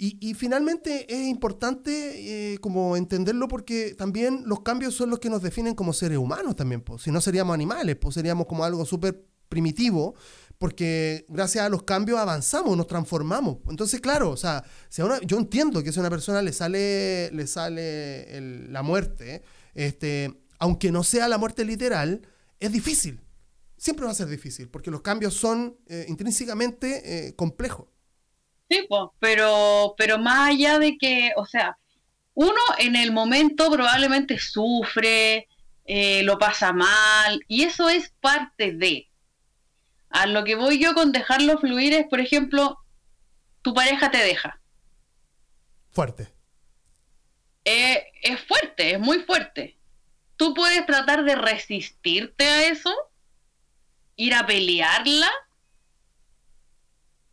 y, finalmente es importante eh, como entenderlo porque también los cambios son los que nos definen como seres humanos también, pues. si no seríamos animales, pues seríamos como algo súper primitivo, porque gracias a los cambios avanzamos, nos transformamos. Entonces, claro, o sea, si yo entiendo que si a una persona le sale, le sale la muerte, este, aunque no sea la muerte literal, es difícil. Siempre va a ser difícil, porque los cambios son eh, intrínsecamente eh, complejos. Sí, pues, pero, pero más allá de que, o sea, uno en el momento probablemente sufre, eh, lo pasa mal, y eso es parte de. A lo que voy yo con dejarlo fluir es, por ejemplo, tu pareja te deja. Fuerte. Eh, es fuerte, es muy fuerte. Tú puedes tratar de resistirte a eso, ir a pelearla,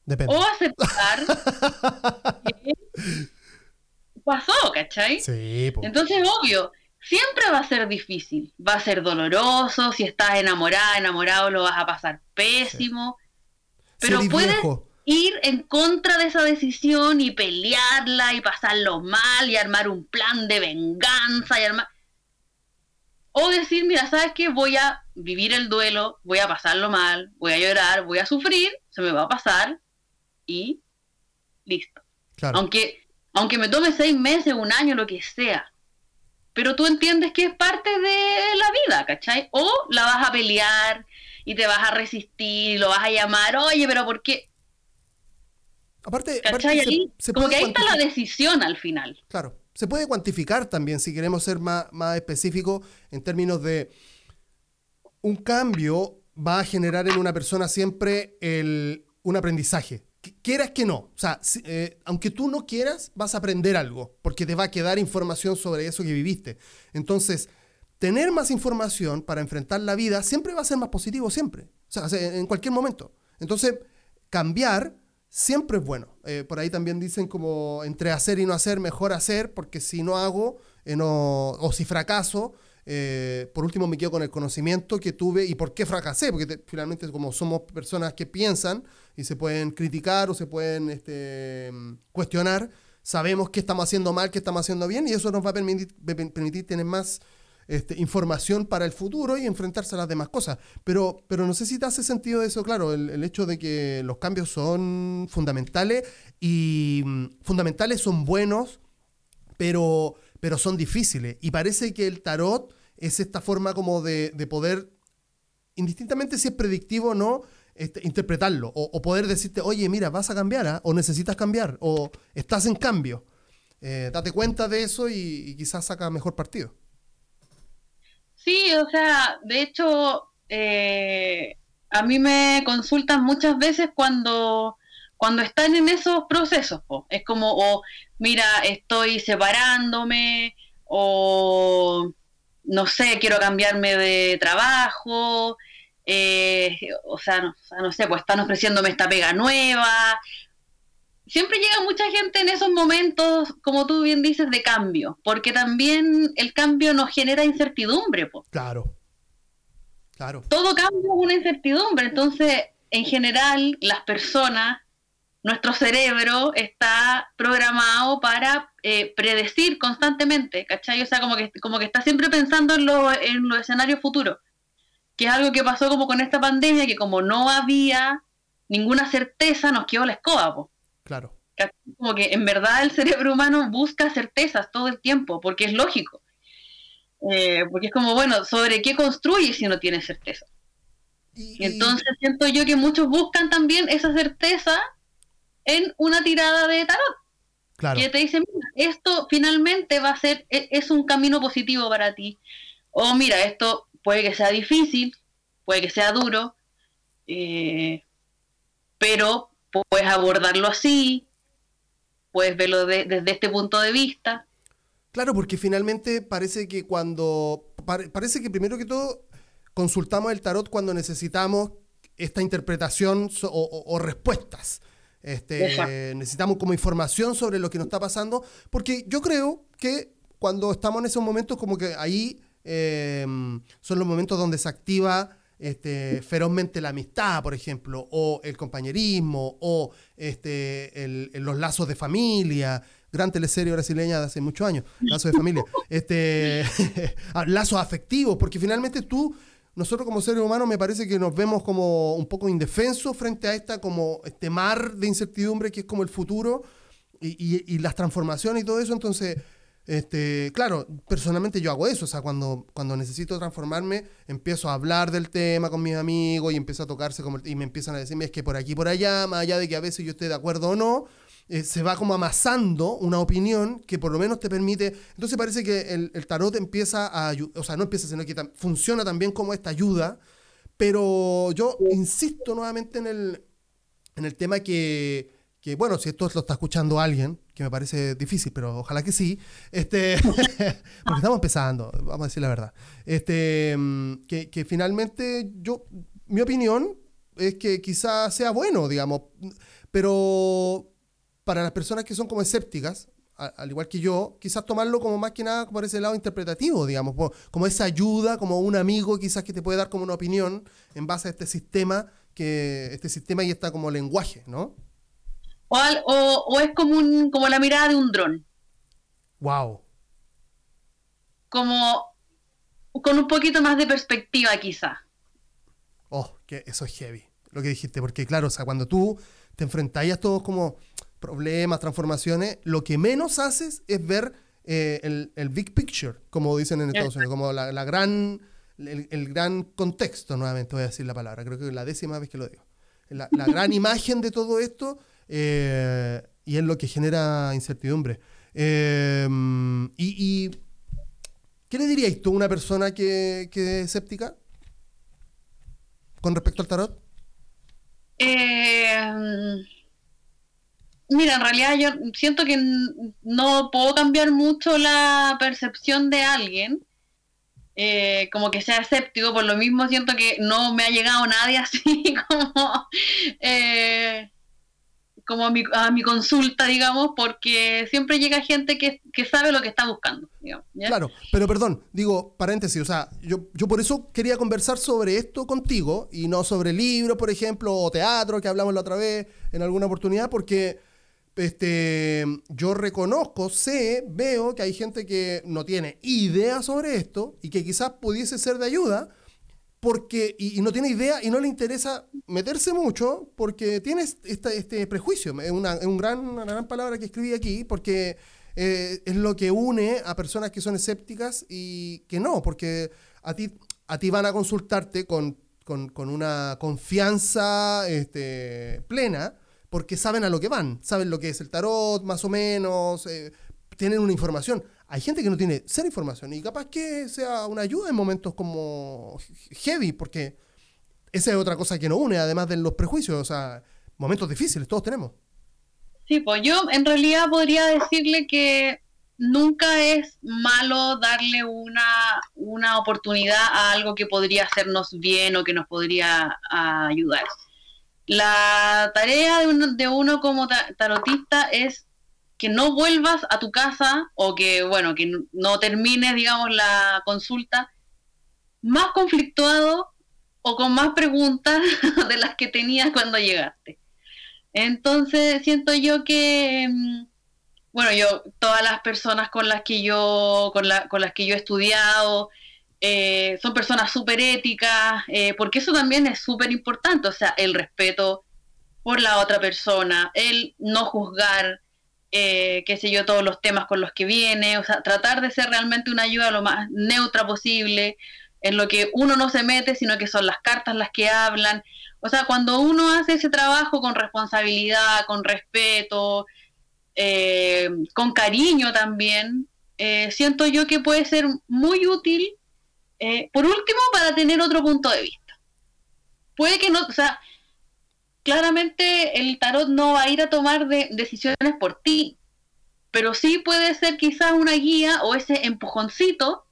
Depende. o aceptar que pasó, ¿cachai? Sí, Entonces, obvio, siempre va a ser difícil, va a ser doloroso, si estás enamorada, enamorado lo vas a pasar pésimo, pero puedes ir en contra de esa decisión y pelearla y pasarlo mal y armar un plan de venganza y armar... O decir, mira, ¿sabes qué? Voy a vivir el duelo, voy a pasarlo mal, voy a llorar, voy a sufrir, se me va a pasar y listo. Aunque, aunque me tome seis meses, un año, lo que sea. Pero tú entiendes que es parte de la vida, ¿cachai? O la vas a pelear y te vas a resistir, lo vas a llamar, oye, pero ¿por qué? Aparte, como que ahí está la decisión al final. Claro, se puede cuantificar también, si queremos ser más, más específicos, en términos de un cambio va a generar en una persona siempre el, un aprendizaje. Quieras que no. O sea, eh, aunque tú no quieras, vas a aprender algo, porque te va a quedar información sobre eso que viviste. Entonces, tener más información para enfrentar la vida siempre va a ser más positivo, siempre. O sea, en cualquier momento. Entonces, cambiar siempre es bueno. Eh, por ahí también dicen como entre hacer y no hacer, mejor hacer, porque si no hago eh, o si fracaso, eh, por último, me quedo con el conocimiento que tuve y por qué fracasé, porque finalmente como somos personas que piensan y se pueden criticar o se pueden este, cuestionar, sabemos qué estamos haciendo mal, qué estamos haciendo bien y eso nos va a permitir, tener más este, información para el futuro y enfrentarse a las demás cosas. Pero, pero no sé si te hace sentido eso, claro, el, el hecho de que los cambios son fundamentales y mm, fundamentales son buenos, pero pero son difíciles. Y parece que el tarot es esta forma como de, poder, indistintamente si es predictivo o no, este, interpretarlo. O, poder decirte, oye, mira, vas a cambiar, ¿ah? o necesitas cambiar, o estás en cambio. Eh, date cuenta de eso y, quizás saca mejor partido. Sí, o sea, de hecho, eh, a mí me consultan muchas veces cuando cuando están en esos procesos, es como, mira, estoy separándome, o no sé, quiero cambiarme de trabajo, eh, o, sea, no, sé, pues están ofreciéndome esta pega nueva. Siempre llega mucha gente en esos momentos, como tú bien dices, de cambio, porque también el cambio nos genera incertidumbre. pues. Claro, claro. Todo cambio es una incertidumbre, entonces, en general, las personas nuestro cerebro está programado para eh, predecir constantemente, ¿cachai? O sea, como que, como que está siempre pensando en, en los escenarios futuros, que es algo que pasó como con esta pandemia, que como no había ninguna certeza, nos quedó la escoba, po. Claro. Como que en verdad el cerebro humano busca certezas todo el tiempo, porque es lógico. Eh, porque es como, bueno, ¿sobre qué construye si no tiene certeza? Entonces siento yo que muchos buscan también esa certeza en una tirada de tarot. Claro. Que te dice, mira, esto finalmente va a ser, e, es un camino positivo para ti. O mira, esto puede que sea difícil, puede que sea duro, eh, pero puedes abordarlo así, puedes verlo desde este punto de vista. Claro, porque finalmente parece que cuando, parece que primero que todo consultamos el tarot cuando necesitamos esta interpretación o respuestas. Este, necesitamos como información sobre lo que nos está pasando, porque yo creo que cuando estamos en esos momentos, como que ahí em, son los momentos donde se activa este, ferozmente la amistad, por ejemplo, o el compañerismo, o este, los lazos de familia, gran teleserie brasileña de hace muchos años, lazos de familia, este, ah, lazos afectivos, porque finalmente tú nosotros como seres humanos me parece que nos vemos como un poco indefensos frente a esta como este mar de incertidumbre que es como el futuro y, las transformaciones y todo eso. Entonces, este, claro, personalmente yo hago eso, o sea, cuando, cuando necesito transformarme, empiezo a hablar del tema con mis amigos y empiezo a tocarse como, y me empiezan a decirme es que por aquí, por allá, más allá de que a veces yo esté de acuerdo o no, eh, se va como amasando una opinión que por lo menos te permite. Entonces parece que el, tarot empieza a. O sea, no empieza, sino que funciona también como esta ayuda. Pero yo insisto nuevamente en el, en el tema que, que, bueno, si esto lo está escuchando alguien, que me parece difícil, pero ojalá que sí, este, porque estamos empezando, vamos a decir la verdad, este, mm, que, que finalmente yo, mi opinión es que quizás sea bueno, digamos, pero para las personas que son como escépticas, al igual que yo, quizás tomarlo como más que nada por ese lado interpretativo, digamos, como esa ayuda, como un amigo quizás que te puede dar como una opinión en base a este sistema, que este sistema y está como lenguaje, ¿no? O, es como, un, como la mirada de un dron. Wow. Como con un poquito más de perspectiva quizá. Oh, que eso es heavy, lo que dijiste, porque claro, o sea, cuando tú te enfrentas a todos como problemas, transformaciones, lo que menos haces es ver eh, el, big picture, como dicen en Estados Unidos, como la, gran, el, gran contexto, nuevamente voy a decir la palabra, creo que es la décima vez que lo digo. La, gran imagen de todo esto eh, y es lo que genera incertidumbre. Eh, y, ¿Qué le diríais tú a una persona que, que es escéptica con respecto al tarot? Eh, Mira, en realidad yo siento que no puedo cambiar mucho la percepción de alguien, eh, como que sea escéptico, por lo mismo siento que no me ha llegado nadie así como, eh, como a, mi, consulta, digamos, porque siempre llega gente que, sabe lo que está buscando. Claro, pero perdón, digo, paréntesis, o sea, yo, yo por eso quería conversar sobre esto contigo y no sobre libros, por ejemplo, o teatro, que hablamos la otra vez en alguna oportunidad, porque este, yo reconozco, sé, veo que hay gente que no tiene idea sobre esto y que quizás pudiese ser de ayuda porque, y, no tiene idea y no le interesa meterse mucho porque tiene este, este prejuicio. Es una, un gran, una gran palabra que escribí aquí porque eh, es lo que une a personas que son escépticas y que no, porque a ti, a ti van a consultarte con, con, con una confianza este, plena porque saben a lo que van, saben lo que es el tarot, más o menos, eh, tienen una información. Hay gente que no tiene cero información y capaz que sea una ayuda en momentos como heavy, porque esa es otra cosa que nos une, además de los prejuicios, o sea, momentos difíciles, todos tenemos. Sí, pues yo en realidad podría decirle que nunca es malo darle una, una oportunidad a algo que podría hacernos bien o que nos podría ayudar. La tarea de uno, como tarotista es que no vuelvas a tu casa o que, bueno, que no termines, digamos, la consulta más conflictuado o con más preguntas de las que tenías cuando llegaste. Entonces, siento yo que, mm, bueno, yo, todas las personas con las que yo, con, la, con las que yo he estudiado, eh, son personas súper éticas, eh, porque eso también es súper importante, o sea, el respeto por la otra persona, el no juzgar, eh, qué sé yo, todos los temas con los que viene, o sea, tratar de ser realmente una ayuda lo más neutra posible, en lo que uno no se mete, sino que son las cartas las que hablan. O sea, cuando uno hace ese trabajo con responsabilidad, con respeto, con cariño también, siento yo que puede ser muy útil eh, por último, para tener otro punto de vista. Puede que no, o sea, claramente el tarot no va a ir a tomar decisiones por ti, pero sí puede ser quizás una guía o ese empujoncito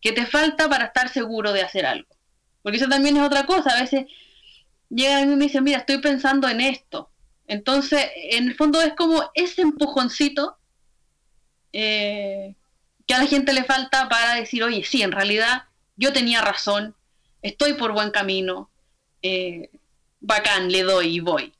que te falta para estar seguro de hacer algo. Porque eso también es otra cosa. A veces llega a mí y me dice, mira, estoy pensando en esto. Entonces, en el fondo es como ese empujoncito eh, que a la gente le falta para decir, oye, sí, en realidad yo tenía razón, estoy por buen camino, eh, bacán, le doy y voy.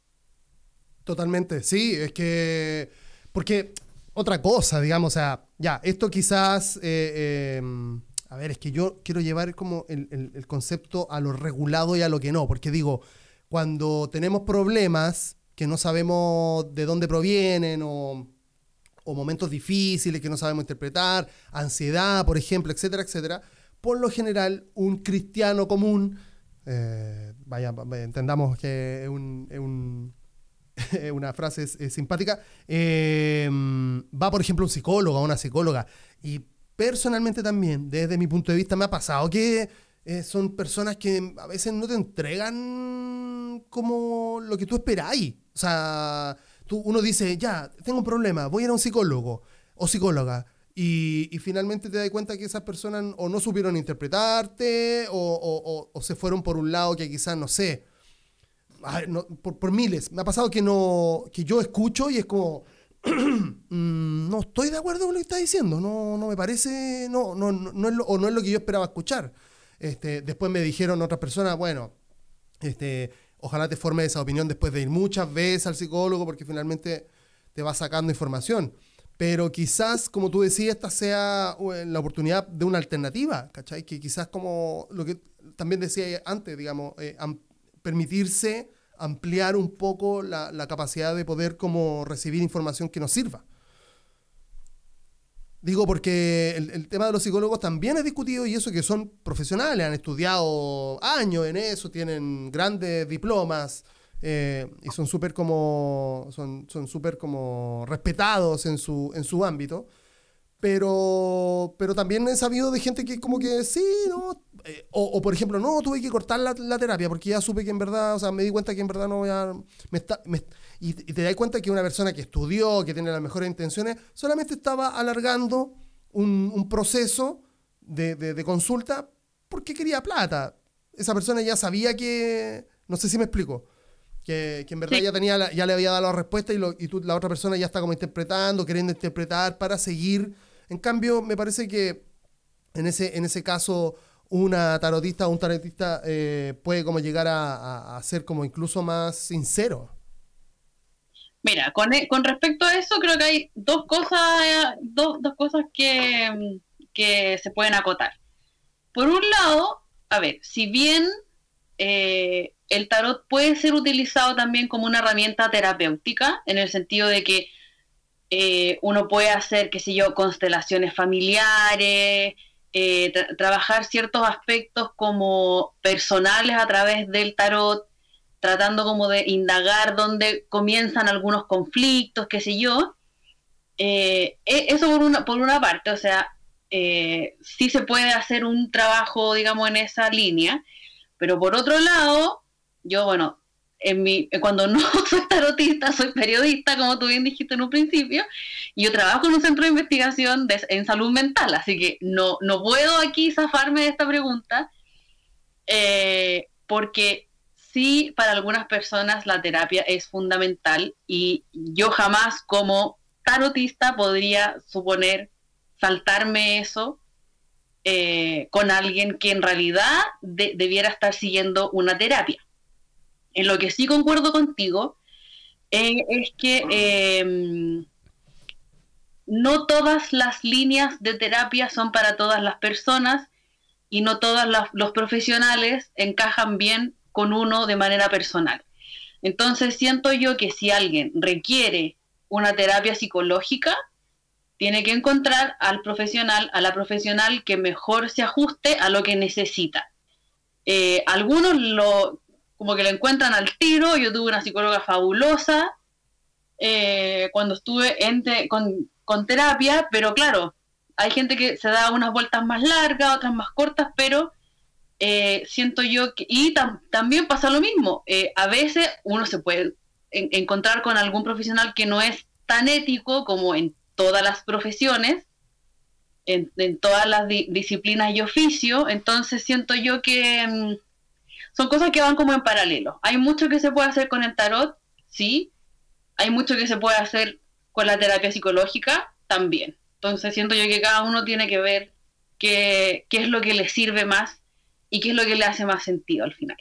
Totalmente, sí, es que, porque otra cosa, digamos, o sea, ya, esto quizás, eh, em, a ver, es que yo quiero llevar como el, el concepto a lo regulado y a lo que no, porque digo, cuando tenemos problemas que no sabemos de dónde provienen o o momentos difíciles que no sabemos interpretar, ansiedad, por ejemplo, etcétera, etcétera, por lo general un cristiano común, eh, vaya, entendamos que es, una frase simpática, eh, va, por ejemplo, un psicólogo o una psicóloga. Y personalmente también, desde mi punto de vista, me ha pasado que eh, son personas que a veces no te entregan como lo que tú esperáis. O sea, uno dice, ya, tengo un problema, voy a ir a un psicólogo o psicóloga. Y, finalmente te das cuenta que esas personas o no supieron interpretarte o, se fueron por un lado que quizás, no sé, por, miles. Me ha pasado que, no, que yo escucho y es como, mm, no estoy de acuerdo con lo que está diciendo, no, no me parece, no, no, no, es lo, o no es lo que yo esperaba escuchar. Este, después me dijeron otras personas, bueno, este, ojalá te formes esa opinión después de ir muchas veces al psicólogo porque finalmente te va sacando información. Pero quizás, como tú decías, esta sea la oportunidad de una alternativa, ¿cachai? Que quizás como lo que también decía antes, digamos, eh, permitirse ampliar un poco la, la, capacidad de poder como recibir información que nos sirva. Digo porque el, tema de los psicólogos también es discutido y eso que son profesionales, han estudiado años en eso, tienen grandes diplomas eh, y son súper como, son, son como respetados en su, en su ámbito. Pero, pero también he sabido de gente que como que sí, ¿no? Eh, o, por ejemplo, no, tuve que cortar la, la, terapia porque ya supe que en verdad, o sea, me di cuenta que en verdad no, ya me está, me, y, te das cuenta que una persona que estudió, que tiene las mejores intenciones, solamente estaba alargando un, proceso de, consulta porque quería plata. Esa persona ya sabía que, no sé si me explico, que, en verdad ya, tenía ya le había dado la respuesta y, y tú, la otra persona ya está como interpretando, queriendo interpretar para seguir. En cambio, me parece que en ese, en ese caso una tarotista o un tarotista eh, puede como llegar a, a, ser como incluso más sincero. Mira, con, e, con respecto a eso, creo que hay dos cosas, dos, dos cosas que, que, se pueden acotar. Por un lado, a ver, si bien eh, el tarot puede ser utilizado también como una herramienta terapéutica, en el sentido de que eh, uno puede hacer, qué sé yo, constelaciones familiares, eh, trabajar ciertos aspectos como personales a través del tarot, tratando como de indagar dónde comienzan algunos conflictos, qué sé yo. Eh, e, eso por una, por una parte, o sea, eh, sí se puede hacer un trabajo, digamos, en esa línea, pero por otro lado, yo, bueno, cuando no soy tarotista, soy periodista, como tú bien dijiste en un principio, y yo trabajo en un centro de investigación en salud mental, así que no, no puedo aquí zafarme de esta pregunta, eh, porque sí, para algunas personas la terapia es fundamental y yo jamás como tarotista podría suponer saltarme eso eh, con alguien que en realidad debiera estar siguiendo una terapia. En lo que sí concuerdo contigo eh, es que em, no todas las líneas de terapia son para todas las personas y no todos los profesionales encajan bien con uno de manera personal. Entonces siento yo que si alguien requiere una terapia psicológica, tiene que encontrar al profesional, a la profesional que mejor se ajuste a lo que necesita. Eh, algunos lo, como que lo encuentran al tiro, yo tuve una psicóloga fabulosa eh, cuando estuve en con, con terapia, pero claro, hay gente que se da unas vueltas más largas, otras más cortas, pero eh, siento yo que, y también pasa lo mismo, eh, a veces uno se puede encontrar con algún profesional que no es tan ético como en todas las profesiones, en, todas las disciplinas y oficio, entonces siento yo que mm, son cosas que van como en paralelo. Hay mucho que se puede hacer con el tarot, sí, hay mucho que se puede hacer con la terapia psicológica también. Entonces siento yo que cada uno tiene que ver qué, qué es lo que le sirve más y qué es lo que le hace más sentido al final.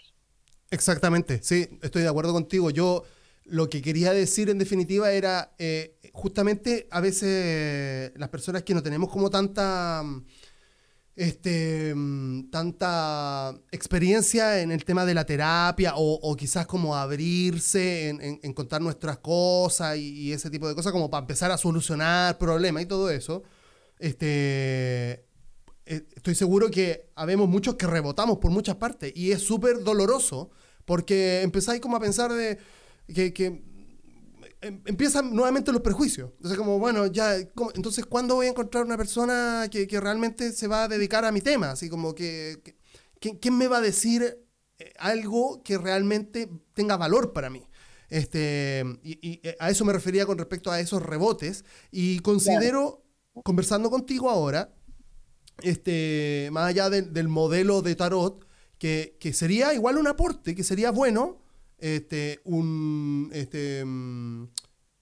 Exactamente, sí, estoy de acuerdo contigo. Yo lo que quería decir en definitiva era eh, justamente a veces las personas que no tenemos como tanta este, tanta experiencia en el tema de la terapia o, quizás como abrirse en, contar nuestras cosas y, ese tipo de cosas como para empezar a solucionar problemas y todo eso, este, eh, estoy seguro que habemos muchos que rebotamos por muchas partes y es súper doloroso porque empezáis como a pensar de que, em, empiezan nuevamente los prejuicios. Entonces como, bueno, ya, entonces ¿cuándo voy a encontrar una persona que, realmente se va a dedicar a mi tema? Así como que, ¿quién me va a decir eh, algo que realmente tenga valor para mí? Este, y, eh, a eso me refería con respecto a esos rebotes y considero, conversando contigo ahora, este, más allá del modelo de tarot, que, sería igual un aporte, que sería bueno, este, un, este, mm,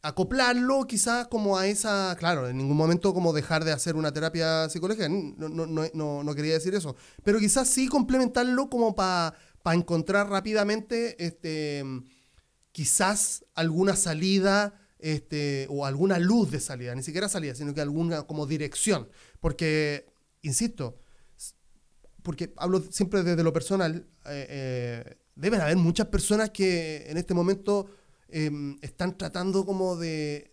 acoplarlo quizás como a esa, claro, en ningún momento como dejar de hacer una terapia psicológica, no, no, no, no quería decir eso, pero quizás sí complementarlo como para encontrar rápidamente este, quizás alguna salida este, o alguna luz de salida, ni siquiera salida, sino que alguna como dirección, porque, insisto, porque hablo siempre desde lo personal, eh, eh, deben haber muchas personas que en este momento Em, están tratando como de,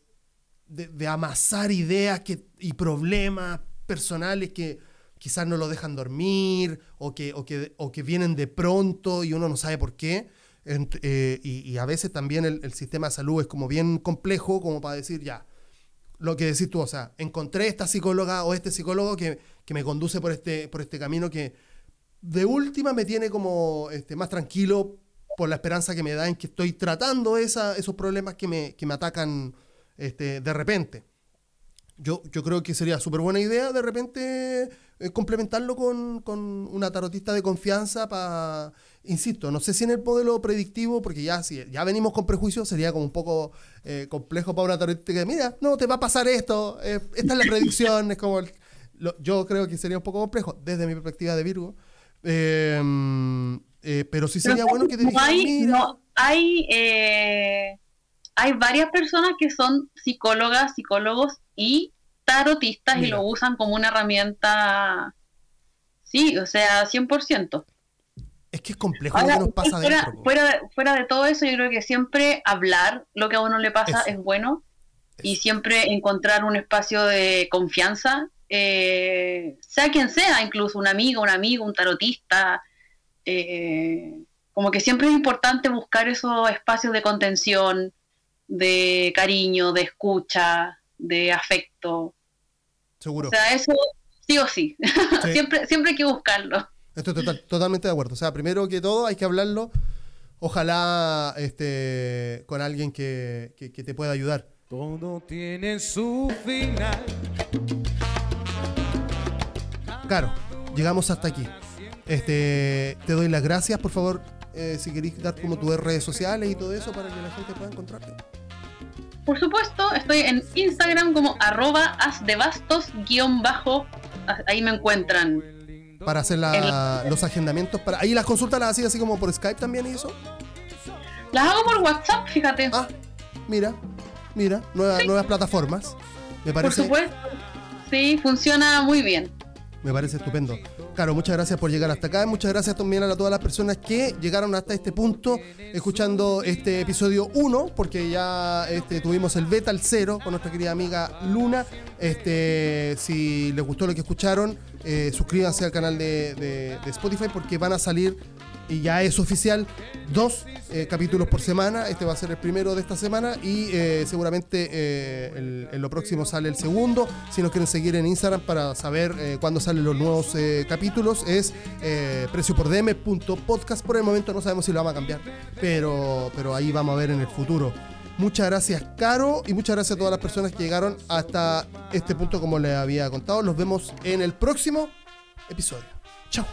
de, amasar ideas que, y problemas personales que quizás no lo dejan dormir o que, o que, o que vienen de pronto y uno no sabe por qué. Eh, y, a veces también el, sistema de salud es como bien complejo como para decir, ya, lo que decís tú, o sea, encontré esta psicóloga o este psicólogo que, que me conduce por este, por este camino que de última me tiene como este, más tranquilo por la esperanza que me da en que estoy tratando esa, esos problemas que me, que me atacan este, de repente. Yo, yo creo que sería súper buena idea de repente eh, complementarlo con, con, una tarotista de confianza para, insisto, no sé si en el modelo predictivo, porque ya, si ya venimos con prejuicios, sería como un poco eh, complejo para una tarotista que, mira, no, te va a pasar esto, eh, esta es la predicción, es como, yo creo que sería un poco complejo desde mi perspectiva de Virgo. Eh, pero sí sería bueno que te no hay, no, hay, eh, hay varias personas que son psicólogas, psicólogos y tarotistas y lo usan como una herramienta. Sí, o sea, 100%. Es que es complejo lo que nos pasa fuera, Fuera de, fuera de todo eso, yo creo que siempre hablar lo que a uno le pasa es bueno y siempre encontrar un espacio de confianza, eh, sea quien sea, incluso un amigo, un amigo, un tarotista, eh, como que siempre es importante buscar esos espacios de contención, de cariño, de escucha, de afecto. Seguro. O sea, eso sí o sí. siempre, siempre hay que buscarlo. Estoy totalmente de acuerdo. O sea, primero que todo hay que hablarlo. Ojalá este, con alguien que, que te pueda ayudar. Todo tiene su final. Claro, llegamos hasta aquí. Este, te doy las gracias, por favor, eh, si queréis dar como tus redes sociales y todo eso para que la gente pueda encontrarte. Por supuesto, estoy en Instagram como arroba asdebastos guion bajo, ahí me encuentran. Para hacer los agendamientos, para ahí las consultas las hacía así como por Skype también y eso. Las hago por WhatsApp, fíjate. Ah, mira, mira, nuevas plataformas. Me parece. Por supuesto. Sí, funciona muy bien. Me parece estupendo. Claro, muchas gracias por llegar hasta acá. Muchas gracias también a todas las personas que llegaron hasta este punto escuchando este episodio 1, porque ya este, tuvimos el beta al cero con nuestra querida amiga Luna. Este, si les gustó lo que escucharon, eh, suscríbanse al canal de Spotify porque van a salir y ya es oficial, dos eh, capítulos por semana. Este va a ser el primero de esta semana y eh, seguramente eh, en lo próximo sale el segundo. Si nos quieren seguir en Instagram para saber cuándo salen los nuevos capítulos, es precio por el momento no sabemos si lo vamos a cambiar, pero, pero ahí vamos a ver en el futuro. Muchas gracias, Caro, y muchas gracias a todas las personas que llegaron hasta este punto, como les había contado. Nos vemos en el próximo episodio. Chao.